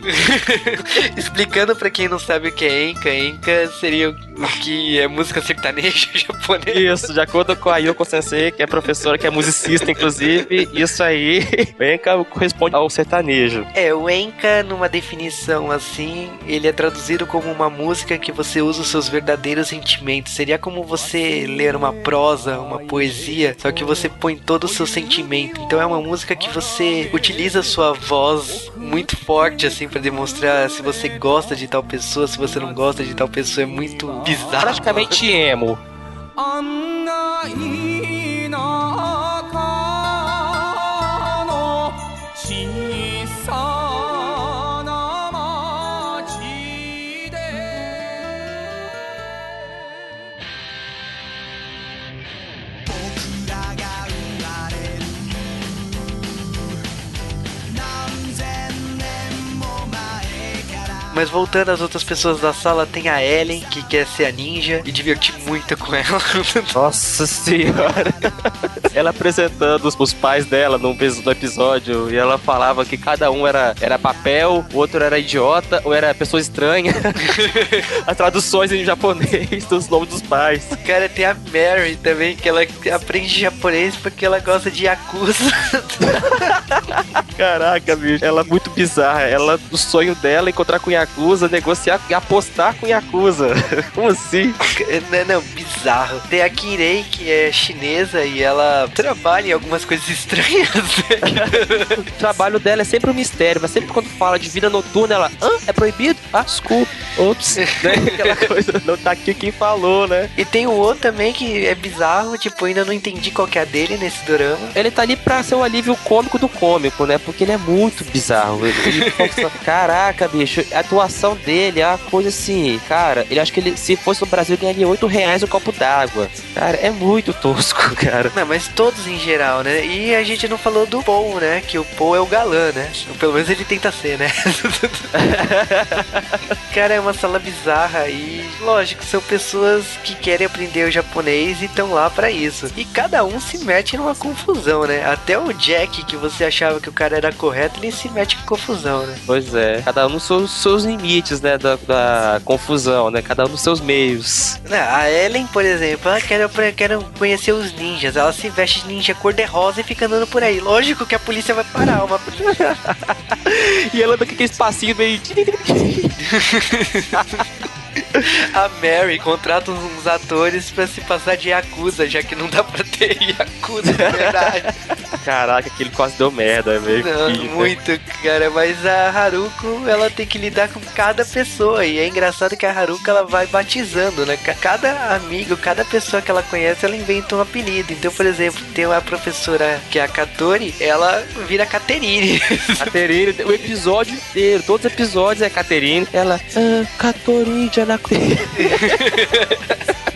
Explicando pra quem não sabe o que é Enka, Enka seria o que é música sertaneja japonesa. Isso, de acordo com a Yoko Sensei, que é professora, que é musicista, inclusive, isso aí, Enka corresponde ao sertanejo. É, o Enka, numa definição assim, ele é traduzido como uma música que você usa os seus verdadeiros sentimentos. Seria como você ler uma prosa, uma poesia, só que você põe todo o seu sentimento. Então é uma música que você utiliza a sua voz muito forte, assim, pra demonstrar se você gosta de tal pessoa, se você não gosta de tal pessoa. É muito bizarro. Praticamente emo. あ Mas voltando às outras pessoas da sala, tem a Ellen, que quer ser a ninja, e divertir muito com ela. Nossa senhora. ela apresentando os, os pais dela num no episódio e ela falava que cada um era, era papel, o outro era idiota ou era pessoa estranha. As traduções em japonês dos nomes dos pais. Cara, tem a Mary também, que ela aprende japonês porque ela gosta de Yakuza. Caraca, bicho. Ela é muito bizarra. Ela, o sonho dela é encontrar com Yakuza, negociar e apostar com Yakuza. Como assim? Não, não, bizarro. Tem a Kirei, que é chinesa e ela trabalha em algumas coisas estranhas. o trabalho dela é sempre um mistério, mas sempre quando fala de vida noturna, ela, hã? É proibido? Ah, desculpa. Ops. né? Aquela coisa, não tá aqui quem falou, né? E tem o outro também que é bizarro, tipo, ainda não entendi qual que é a dele nesse drama. Ele tá ali pra ser o alívio cômico do cômico, né? Porque ele é muito bizarro. Ele, ele Caraca, bicho, a atuação dele é uma coisa assim, cara, ele acho que ele, se fosse no Brasil, ganharia 8 reais o um copo d'água. Cara, é muito tosco, cara. Não, mas todos em geral, né? E a gente não falou do Paul, né? Que o Paul é o galã, né? Pelo menos ele tenta ser, né? cara, é uma sala bizarra e, lógico, são pessoas que querem aprender o japonês e estão lá para isso. E cada um se mete numa confusão, né? Até o Jack, que você achava que o cara era correto, ele se mete em confusão, né? Pois é. Cada um seus, seus limites, né? Da, da, confusão, né? Cada um nos seus meios. A Ellen, por exemplo, ela quer, quer conhecer os ninjas. Ela se veste de ninja cor-de-rosa e fica andando por aí. Lógico que a polícia vai parar. Uma... e ela anda com aquele espacinho meio. A Mary contrata uns atores pra se passar de Yakuza, já que não dá pra ter Yakuza de verdade. Caraca, aquele quase deu merda, é meio Não, que, muito, né? cara. Mas a Haruko, ela tem que lidar com cada pessoa. E é engraçado que a Haruko, ela vai batizando, né? Cada amigo, cada pessoa que ela conhece, ela inventa um apelido. Então, por exemplo, tem uma professora que é a Katori, ela vira Caterine. Caterine, o episódio inteiro, todos os episódios é Caterine. Ela, ah, Catori, saco.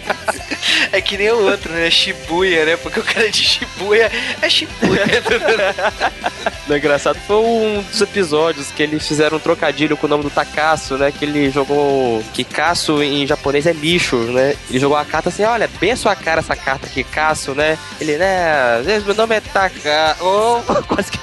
É que nem o outro, né? Shibuya, né? Porque o cara de Shibuya é Shibuya. o engraçado foi um dos episódios que eles fizeram um trocadilho com o nome do Takasu, né? Que ele jogou. Que Kasu em japonês é lixo, né? Ele jogou a carta assim: olha, bem a sua cara essa carta aqui, né? Ele, né? Meu nome é Taka. Oh, quase que.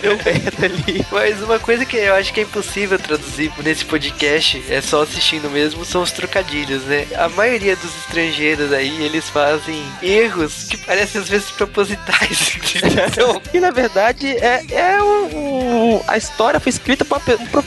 Deu merda ali. Mas uma coisa que eu acho que é impossível traduzir nesse podcast, é só assistindo mesmo, são os trocadilhos, né? A maioria dos estrangeiros aí, eles fazem erros que parecem às vezes propositais. e na verdade é, é o, a história foi escrita por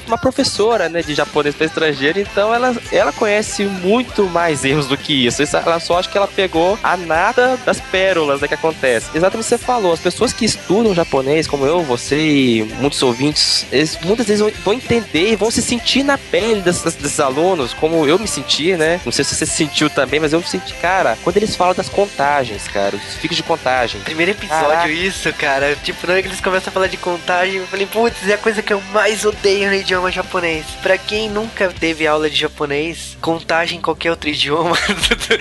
uma professora né, de japonês para estrangeiro, então ela, ela conhece muito mais erros do que isso. Ela só acha que ela pegou a nada das pérolas né, que acontece. Exatamente o que você falou, as pessoas que estudam japonês, como eu, você e muitos ouvintes, eles muitas vezes vão entender e vão se sentir na pele desses, desses alunos, como eu me senti, né? Não sei se você se sentiu também, mas eu me senti, cara, quando eles falam das contagens, cara, os fixos de contagem. Primeiro episódio, Caraca. isso, cara. Tipo, na hora que eles começam a falar de contagem, eu falei, putz, é a coisa que eu mais odeio no idioma japonês. Pra quem nunca teve aula de japonês, contagem em qualquer outro idioma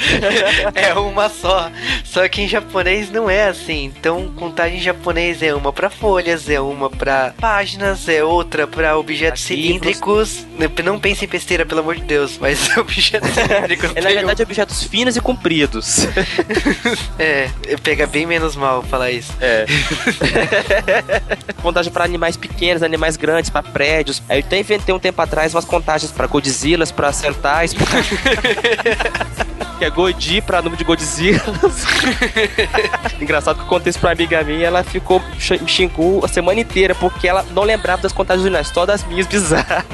é uma só. Só que em japonês não é assim. Então, contagem em japonês é uma para folhas, é uma para páginas, é outra para objetos cilíndricos. Não pense em besteira, pelo amor de Deus, mas objetos cilíndricos. é, na verdade, objetos finos e compridos. é, pega bem menos mal falar isso. É. Contagem para animais pequenos, animais grandes, para prédios. Aí eu até inventei um tempo atrás umas contagens para Godzillas, para Sentais, pra... que é Godi pra número de Godzilla. Engraçado que eu contei isso pra amiga minha ela ficou, me xingou a semana inteira porque ela não lembrava das contagens originais, só das minhas bizarras.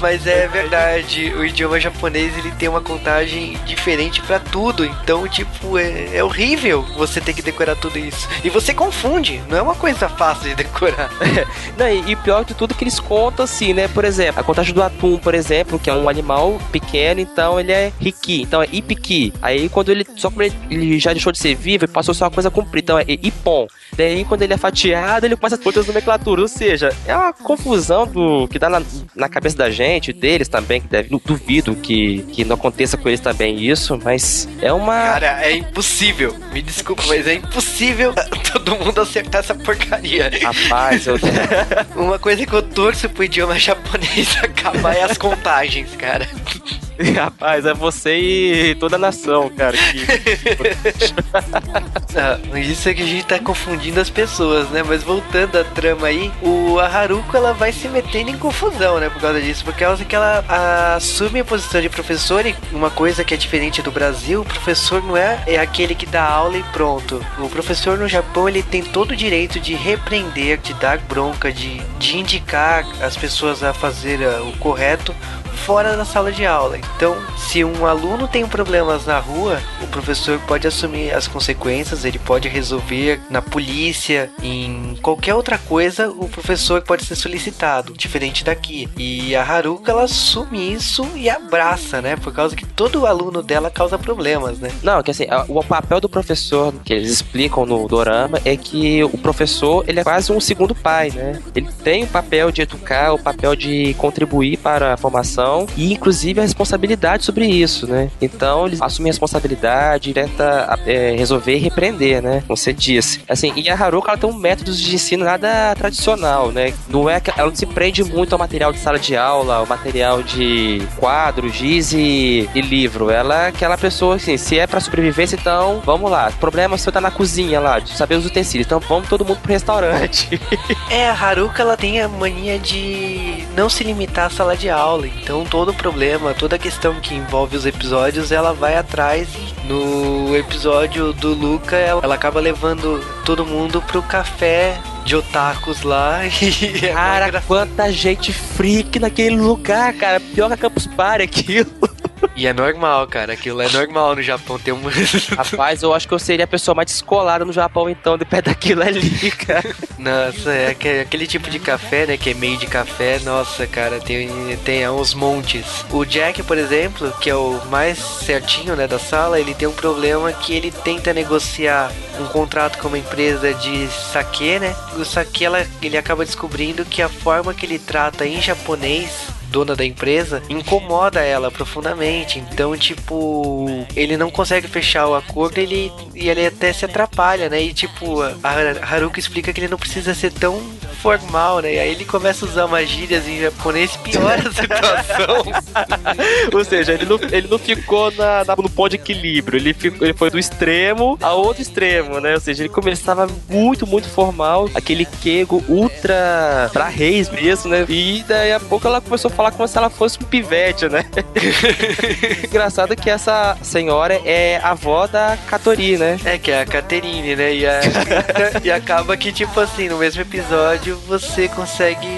Mas é verdade, o idioma japonês ele tem uma contagem diferente para tudo, então, tipo, é, é, horrível você ter que decorar tudo isso. E você confunde, não é uma coisa fácil de decorar. não, e, e pior de tudo que eles contam assim, né? Por exemplo, a contagem do atum, por exemplo, que é um animal pequeno, então ele é Ipiki, então é Ipiki. Aí quando ele, só como ele, ele já deixou de ser vivo, ele passou a ser uma coisa comprida, então é Ipon. Daí quando ele é fatiado, ele começa a outras nomenclaturas, ou seja, é uma confusão do que dá na, na cabeça da gente, deles também, que deve, duvido que, que não aconteça com eles também isso, mas é uma... Cara, é impossível, me desculpa, mas é impossível todo mundo acertar essa porcaria. Rapaz, eu... Uma coisa que eu torço pro idioma japonês acabar é as contagens, cara. Rapaz, é você e toda a nação, cara. Que... ah, isso é que a gente tá confundindo as pessoas, né? Mas voltando à trama aí, o Haruko ela vai se metendo em confusão, né? Por causa disso, por causa que ela assume a posição de professor e uma coisa que é diferente do Brasil, o professor não é, é aquele que dá aula e pronto. O professor no Japão ele tem todo o direito de repreender, de dar bronca, de, de indicar as pessoas a fazer uh, o correto fora da sala de aula. Então, se um aluno tem problemas na rua, o professor pode assumir as consequências, ele pode resolver na polícia, em qualquer outra coisa, o professor pode ser solicitado, diferente daqui. E a Haruka ela assume isso e abraça, né? Por causa que todo aluno dela causa problemas, né? Não, que assim, o papel do professor que eles explicam no dorama é que o professor, ele é quase um segundo pai, né? Ele tem o papel de educar, o papel de contribuir para a formação e inclusive a responsabilidade sobre isso, né? Então eles assumem a responsabilidade, tenta é, resolver e repreender, né? Como você disse. Assim, e a Haruka ela tem um método de ensino nada tradicional, né? Não é que ela não se prende muito ao material de sala de aula, ao material de quadro, giz e, e livro. Ela é aquela pessoa assim, se é para sobrevivência, então vamos lá. O problema é se eu tá na cozinha lá, de saber os utensílios. Então vamos todo mundo pro restaurante. é, a Haruka ela tem a mania de não se limitar à sala de aula. Então todo o problema, toda a questão que envolve os episódios, ela vai atrás. No episódio do Luca, ela, ela acaba levando todo mundo pro café de otakus lá e. É cara, quanta gente freak naquele lugar, cara. Pior que a Campus Party aquilo. E é normal, cara. Aquilo é normal no Japão. Tem um. Rapaz, eu acho que eu seria a pessoa mais descolada no Japão, então, de pé daquilo ali, cara. Nossa, é aquele tipo de café, né? Que é meio de café. Nossa, cara, tem, tem uns montes. O Jack, por exemplo, que é o mais certinho, né, da sala, ele tem um problema que ele tenta negociar um contrato com uma empresa de saque, né? O saque, ela, ele acaba descobrindo que a forma que ele trata em japonês dona da empresa, incomoda ela profundamente. Então, tipo, ele não consegue fechar o acordo ele, e ele até se atrapalha, né? E, tipo, a Haruka explica que ele não precisa ser tão formal, né? E aí ele começa a usar umas gírias em japonês e piora a situação. Ou seja, ele não, ele não ficou na, na, no ponto de equilíbrio, ele, ficou, ele foi do extremo a outro extremo, né? Ou seja, ele começava muito, muito formal, aquele quego ultra pra reis mesmo, né? E daí a pouco ela começou a falar como se ela fosse um pivete, né? Engraçado que essa senhora é avó da Katori, né? É, que é a Caterine, né? E, a, e acaba que, tipo assim, no mesmo episódio você consegue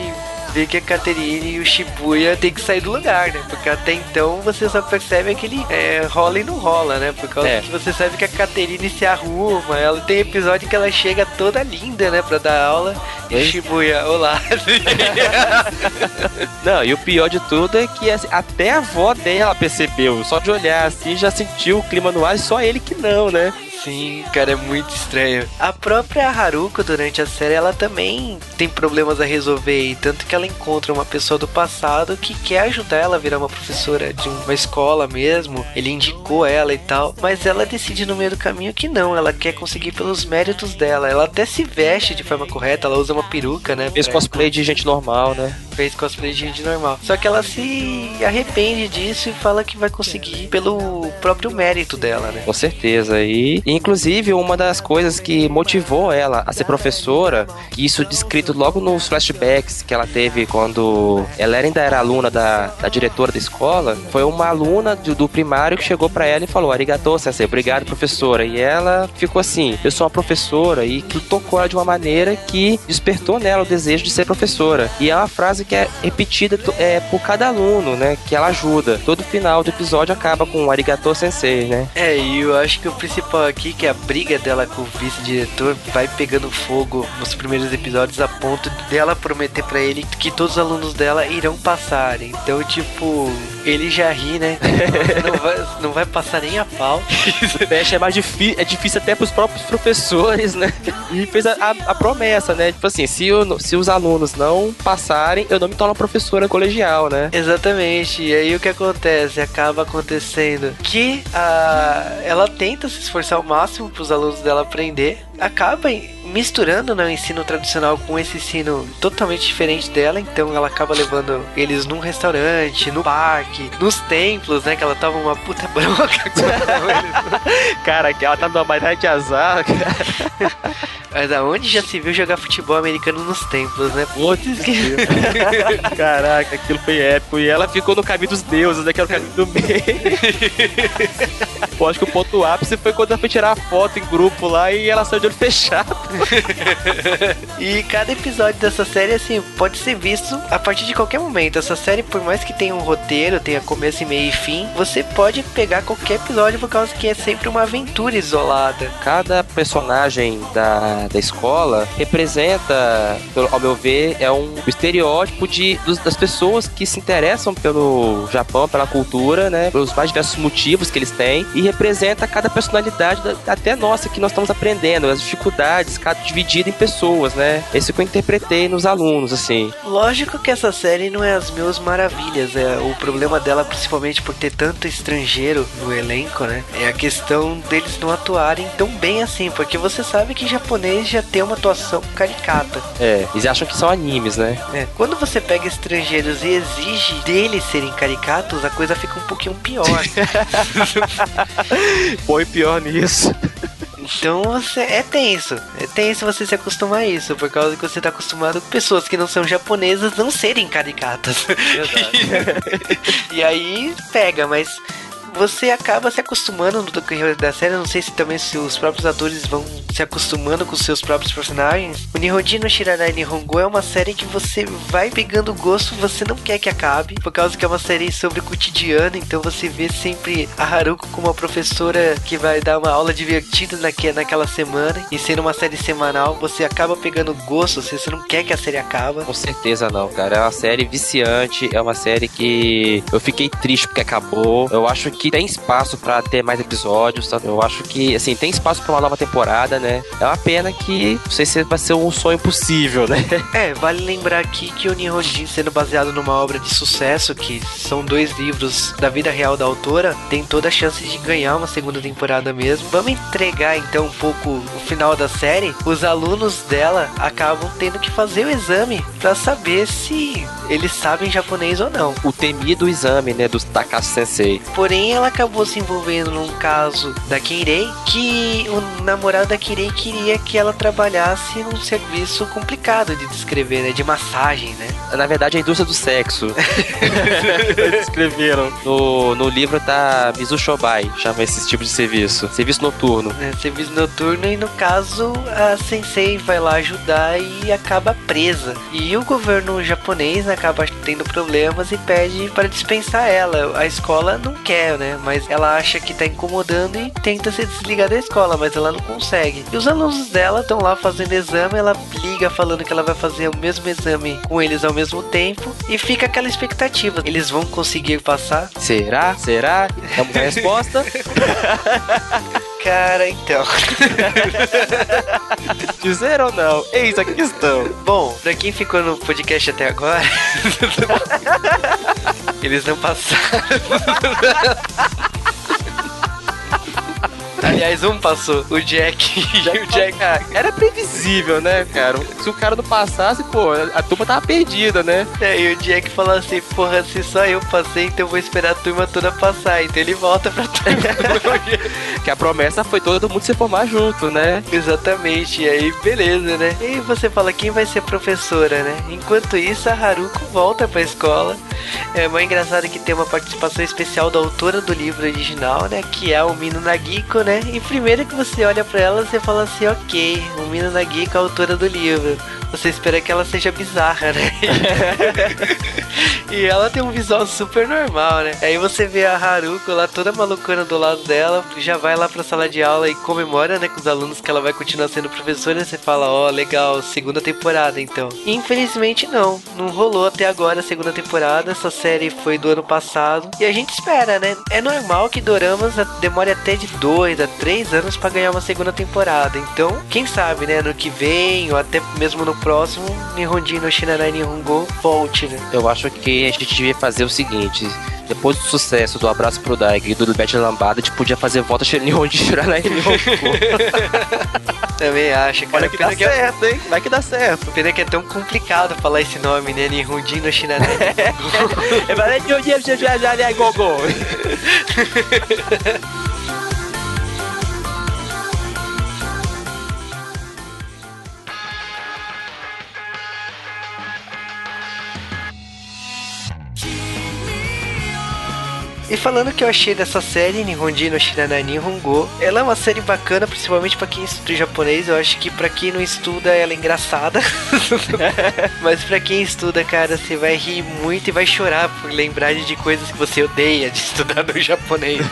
ver que a Caterine e o Shibuya tem que sair do lugar, né? Porque até então você só percebe aquele é, rola e não rola, né? Por causa é. que você sabe que a Caterine se arruma, ela tem episódio que ela chega toda linda, né? Pra dar aula. E o Shibuya, olá. não, e o pior de tudo é que até a avó dela percebeu. Só de olhar assim já sentiu o clima no ar e só ele que não, né? Sim, cara, é muito estranho. A própria Haruko, durante a série, ela também tem problemas a resolver. E tanto que ela encontra uma pessoa do passado que quer ajudar ela a virar uma professora de uma escola mesmo. Ele indicou ela e tal. Mas ela decide no meio do caminho que não. Ela quer conseguir pelos méritos dela. Ela até se veste de forma correta. Ela usa uma peruca, né? Fez cosplay de gente normal, né? Fez cosplay de normal. Só que ela se arrepende disso e fala que vai conseguir pelo próprio mérito dela, né? Com certeza. E Inclusive, uma das coisas que motivou ela a ser professora, isso descrito logo nos flashbacks que ela teve quando ela ainda era aluna da, da diretora da escola, foi uma aluna do, do primário que chegou para ela e falou: Arigatou, sensei, obrigado, professora. E ela ficou assim: Eu sou uma professora, e que tocou ela de uma maneira que despertou nela o desejo de ser professora. E é uma frase que é repetida é, por cada aluno, né? Que ela ajuda. Todo final do episódio acaba com o Arigato Sensei, né? É, e eu acho que o principal aqui, que é a briga dela com o vice-diretor, vai pegando fogo nos primeiros episódios a ponto dela prometer para ele que todos os alunos dela irão passar. Então, tipo, ele já ri, né? não, vai, não vai passar nem a pau. Fecha é mais difícil, é difícil até pros próprios professores, né? E fez a, a, a promessa, né? Tipo assim, se, o, se os alunos não passarem, eu não me torno professora colegial, né? Exatamente. E aí o que acontece? Acaba acontecendo que a, ela tenta se esforçar ao máximo para os alunos dela aprender, acaba misturando né, o ensino tradicional com esse ensino totalmente diferente dela, então ela acaba levando eles num restaurante, no parque, nos templos, né? Que ela tava uma puta bronca Cara, que ela tá numa batalha de azar. Mas aonde já se viu jogar futebol americano nos templos, né? Putz, que... Caraca, aquilo foi épico. E ela ficou no caminho dos deuses, né? Que era o caminho do meio. Pô, acho que o ponto ápice foi quando ela foi tirar a foto em grupo lá e ela saiu de olho fechado. e cada episódio dessa série, assim, pode ser visto a partir de qualquer momento. Essa série, por mais que tenha um roteiro, tenha começo, meio e fim, você pode pegar qualquer episódio por causa que é sempre uma aventura isolada. Cada personagem da, da escola representa, ao meu ver, é um estereótipo de, das pessoas que se interessam pelo Japão, pela cultura, né? Pelos mais diversos motivos que eles têm e representa cada personalidade, da, até nossa, que nós estamos aprendendo, as dificuldades, cada dividida em pessoas, né? Esse que eu interpretei nos alunos, assim. Lógico que essa série não é as meus maravilhas, é o problema dela, principalmente por ter tanto estrangeiro no elenco, né? É a questão deles não atuarem tão bem assim, porque você sabe que japonês já tem uma atuação caricata. É, eles acham que são animes, né? É, quando você pega estrangeiros e exige deles serem caricatos, a coisa fica um pouquinho pior. Foi pior nisso. Então você é tenso. É tenso você se acostumar a isso, por causa que você tá acostumado com pessoas que não são japonesas não serem caricatas. e aí pega, mas você acaba se acostumando no decorrer da série. Não sei se também se os próprios atores vão se acostumando com seus próprios personagens. O Nihonji no Shiranai Nihongo é uma série que você vai pegando gosto, você não quer que acabe, por causa que é uma série sobre o cotidiano, então você vê sempre a Haruko como uma professora que vai dar uma aula divertida naque, naquela semana, e sendo uma série semanal, você acaba pegando gosto, você não quer que a série acabe. Com certeza não, cara. É uma série viciante, é uma série que eu fiquei triste porque acabou. Eu acho que tem espaço para ter mais episódios? Eu acho que, assim, tem espaço para uma nova temporada, né? É uma pena que não sei se vai ser um sonho possível, né? É, vale lembrar aqui que o Nihonjin, sendo baseado numa obra de sucesso, que são dois livros da vida real da autora, tem toda a chance de ganhar uma segunda temporada mesmo. Vamos entregar então um pouco o final da série. Os alunos dela acabam tendo que fazer o exame para saber se eles sabem japonês ou não. O temido exame, né, do Takashi Sensei. Porém, ela acabou se envolvendo num caso da Kirei que o namorado da Kirei queria que ela trabalhasse num serviço complicado de descrever, né, de massagem, né? Na verdade, a indústria do sexo. Escreveram. No, no livro tá Mizu Shobai, chama esse tipo de serviço. Serviço noturno. É, serviço noturno e no caso a Sensei vai lá ajudar e acaba presa. E o governo japonês acaba tendo problemas e pede para dispensar ela. A escola não quer, né? Mas ela acha que tá incomodando e tenta se desligar da escola, mas ela não consegue. E os alunos dela estão lá fazendo exame, ela liga falando que ela vai fazer o mesmo exame com eles ao mesmo tempo e fica aquela expectativa. Eles vão conseguir passar? Será? Será? Vamos a resposta? Cara, então. Dizer ou não? Eis a questão. Bom, pra quem ficou no podcast até agora, eles não passaram. Aliás, um passou, o Jack e o Jack. Ah, era previsível, né, cara? Se o cara não passasse, pô, a turma tava perdida, né? É, e o Jack falou assim: porra, se só eu passei, então eu vou esperar a turma toda passar. Então ele volta pra que a promessa foi todo mundo se formar junto, né? Exatamente, e aí beleza, né? E aí você fala quem vai ser professora, né? Enquanto isso, a Haruko volta pra escola. É mais engraçado que tem uma participação especial da autora do livro original, né? Que é o Mino Nagiko, né? E primeiro que você olha pra ela, você fala assim, ok, o Mino Nagiko é a autora do livro. Você espera que ela seja bizarra, né? e ela tem um visual super normal, né? Aí você vê a Haruko lá toda malucona do lado dela, já vai lá pra sala de aula e comemora, né, com os alunos que ela vai continuar sendo professora. E você fala, ó, oh, legal, segunda temporada então. Infelizmente não, não rolou até agora a segunda temporada. Essa série foi do ano passado e a gente espera, né? É normal que Doramas demore até de dois a três anos para ganhar uma segunda temporada. Então, quem sabe, né, no que vem ou até mesmo no próximo, Nihonjin no Shinanai Nihongo volte, né? Eu acho que a gente devia fazer o seguinte: depois do sucesso do Abraço pro Daig e do Bet Lambada, a gente podia fazer volta Nihonjin Shinanai Nihongo. Também acho, cara. Olha que dá Pena é- certo, hein? Vai que dá certo. Pena que é tão complicado falar esse nome, né? Nihonjin no Shinanai Nihongo. É para Nihonjin Shinanai Nihongo. E falando o que eu achei dessa série, Nihonjin no Shiranai Nihongo, ela é uma série bacana, principalmente pra quem estuda japonês. Eu acho que pra quem não estuda, ela é engraçada. Mas pra quem estuda, cara, você vai rir muito e vai chorar por lembrar de coisas que você odeia de estudar no japonês.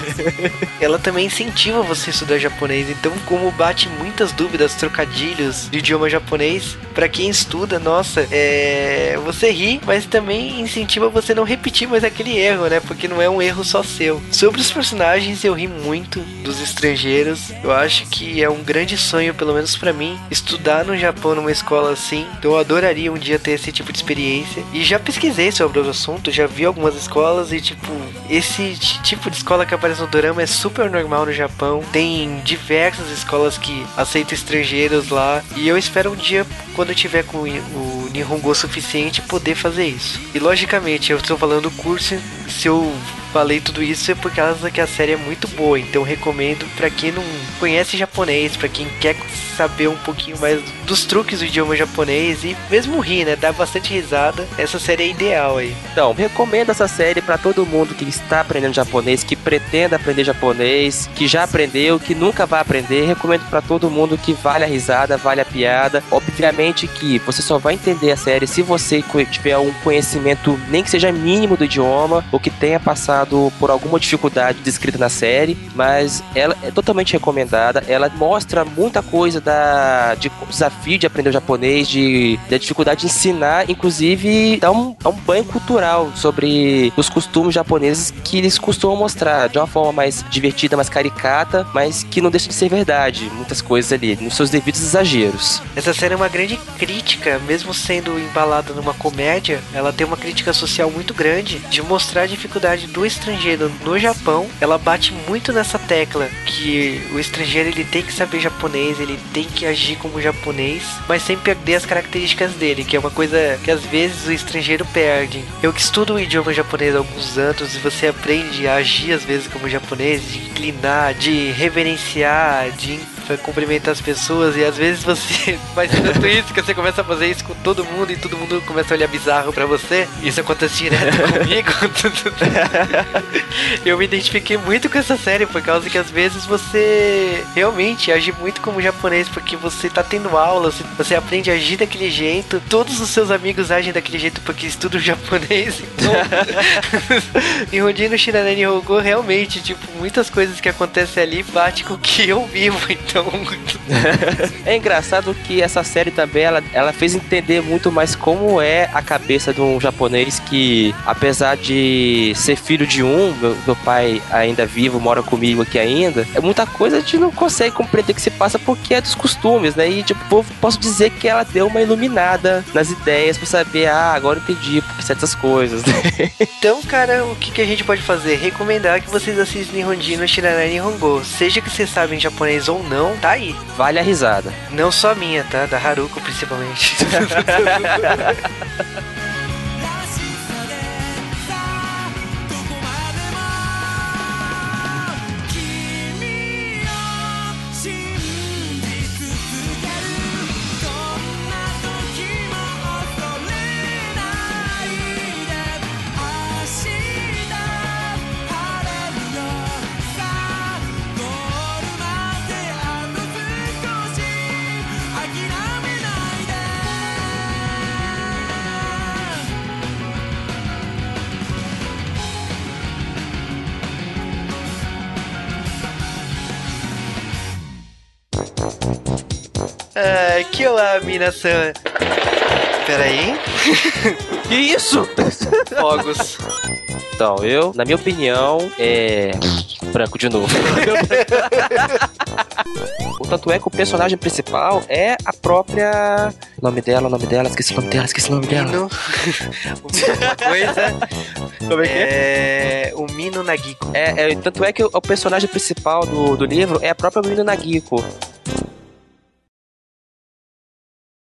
ela também incentiva você a estudar japonês. Então, como bate muitas dúvidas, trocadilhos de idioma japonês, pra quem estuda, nossa, é... você ri, mas também incentiva você não repetir mais aquele erro, né? Porque não é um erro só seu. Sobre os personagens, eu ri muito dos estrangeiros. Eu acho que é um grande sonho, pelo menos para mim, estudar no Japão numa escola assim. Então eu adoraria um dia ter esse tipo de experiência. E já pesquisei sobre o assunto, já vi algumas escolas e tipo, esse tipo de escola que aparece no dorama é super normal no Japão. Tem diversas escolas que aceitam estrangeiros lá. E eu espero um dia, quando eu tiver com o Nihongo suficiente, poder fazer isso. E logicamente, eu estou falando do curso, se eu falei tudo isso é por causa que a série é muito boa, então recomendo para quem não conhece japonês, para quem quer saber um pouquinho mais dos truques do idioma japonês e mesmo rir, né? Dá bastante risada. Essa série é ideal aí. Então, recomendo essa série para todo mundo que está aprendendo japonês, que pretenda aprender japonês, que já aprendeu, que nunca vai aprender. Recomendo para todo mundo que vale a risada, vale a piada. Obviamente que você só vai entender a série se você tiver um conhecimento nem que seja mínimo do idioma ou que tenha passado por alguma dificuldade descrita na série, mas ela é totalmente recomendada. Ela mostra muita coisa da de desafio de aprender o japonês, de da dificuldade de ensinar, inclusive dá um, dá um banho cultural sobre os costumes japoneses que eles costumam mostrar de uma forma mais divertida, mais caricata, mas que não deixa de ser verdade, muitas coisas ali, nos seus devidos exageros. Essa série é uma grande crítica, mesmo sendo embalada numa comédia, ela tem uma crítica social muito grande de mostrar a dificuldade do estrangeiro no Japão. Ela bate muito nessa tecla que o estrangeiro ele tem que saber japonês, ele tem que agir como japonês, mas sem perder as características dele, que é uma coisa que às vezes o estrangeiro perde. Eu que estudo o idioma japonês há alguns anos e você aprende a agir às vezes como japonês, de inclinar, de reverenciar, de cumprimentar as pessoas e às vezes você faz tanto isso que você começa a fazer isso com todo mundo e todo mundo começa a olhar bizarro para você. Isso acontece direto comigo. Eu me identifiquei muito com essa série por causa que às vezes você realmente age muito como japonês porque você tá tendo aula, você aprende a agir daquele jeito, todos os seus amigos agem daquele jeito porque estudam japonês. Então, em Rodino Shinanai Nihongo realmente, tipo, muitas coisas que acontecem ali bate com o que eu vivo, então é engraçado que essa série também ela, ela fez entender muito mais como é a cabeça de um japonês que, apesar de ser filho de um, meu, meu pai ainda vivo, mora comigo aqui ainda, é muita coisa a gente não consegue compreender que se passa porque é dos costumes, né? E tipo, posso dizer que ela deu uma iluminada nas ideias pra saber, ah, agora eu entendi por certas coisas, né? Então, cara, o que, que a gente pode fazer? Recomendar que vocês assistam Nihonjin no Shiranai Nihongo. Seja que vocês sabem japonês ou não, tá aí. Vale a risada. Não só minha, tá? Da Haruko, principalmente. a minação. Peraí. Que isso? Fogos. Então, eu, na minha opinião, é. Branco de novo. o tanto é que o personagem principal é a própria. O nome dela, o nome dela, esqueci o nome dela, esqueci o nome dela. Mino. Uma coisa. Como é que é? É. O Mino Nagiko. É, é, tanto é que o, personagem principal do, do livro é a própria menina Nagiko.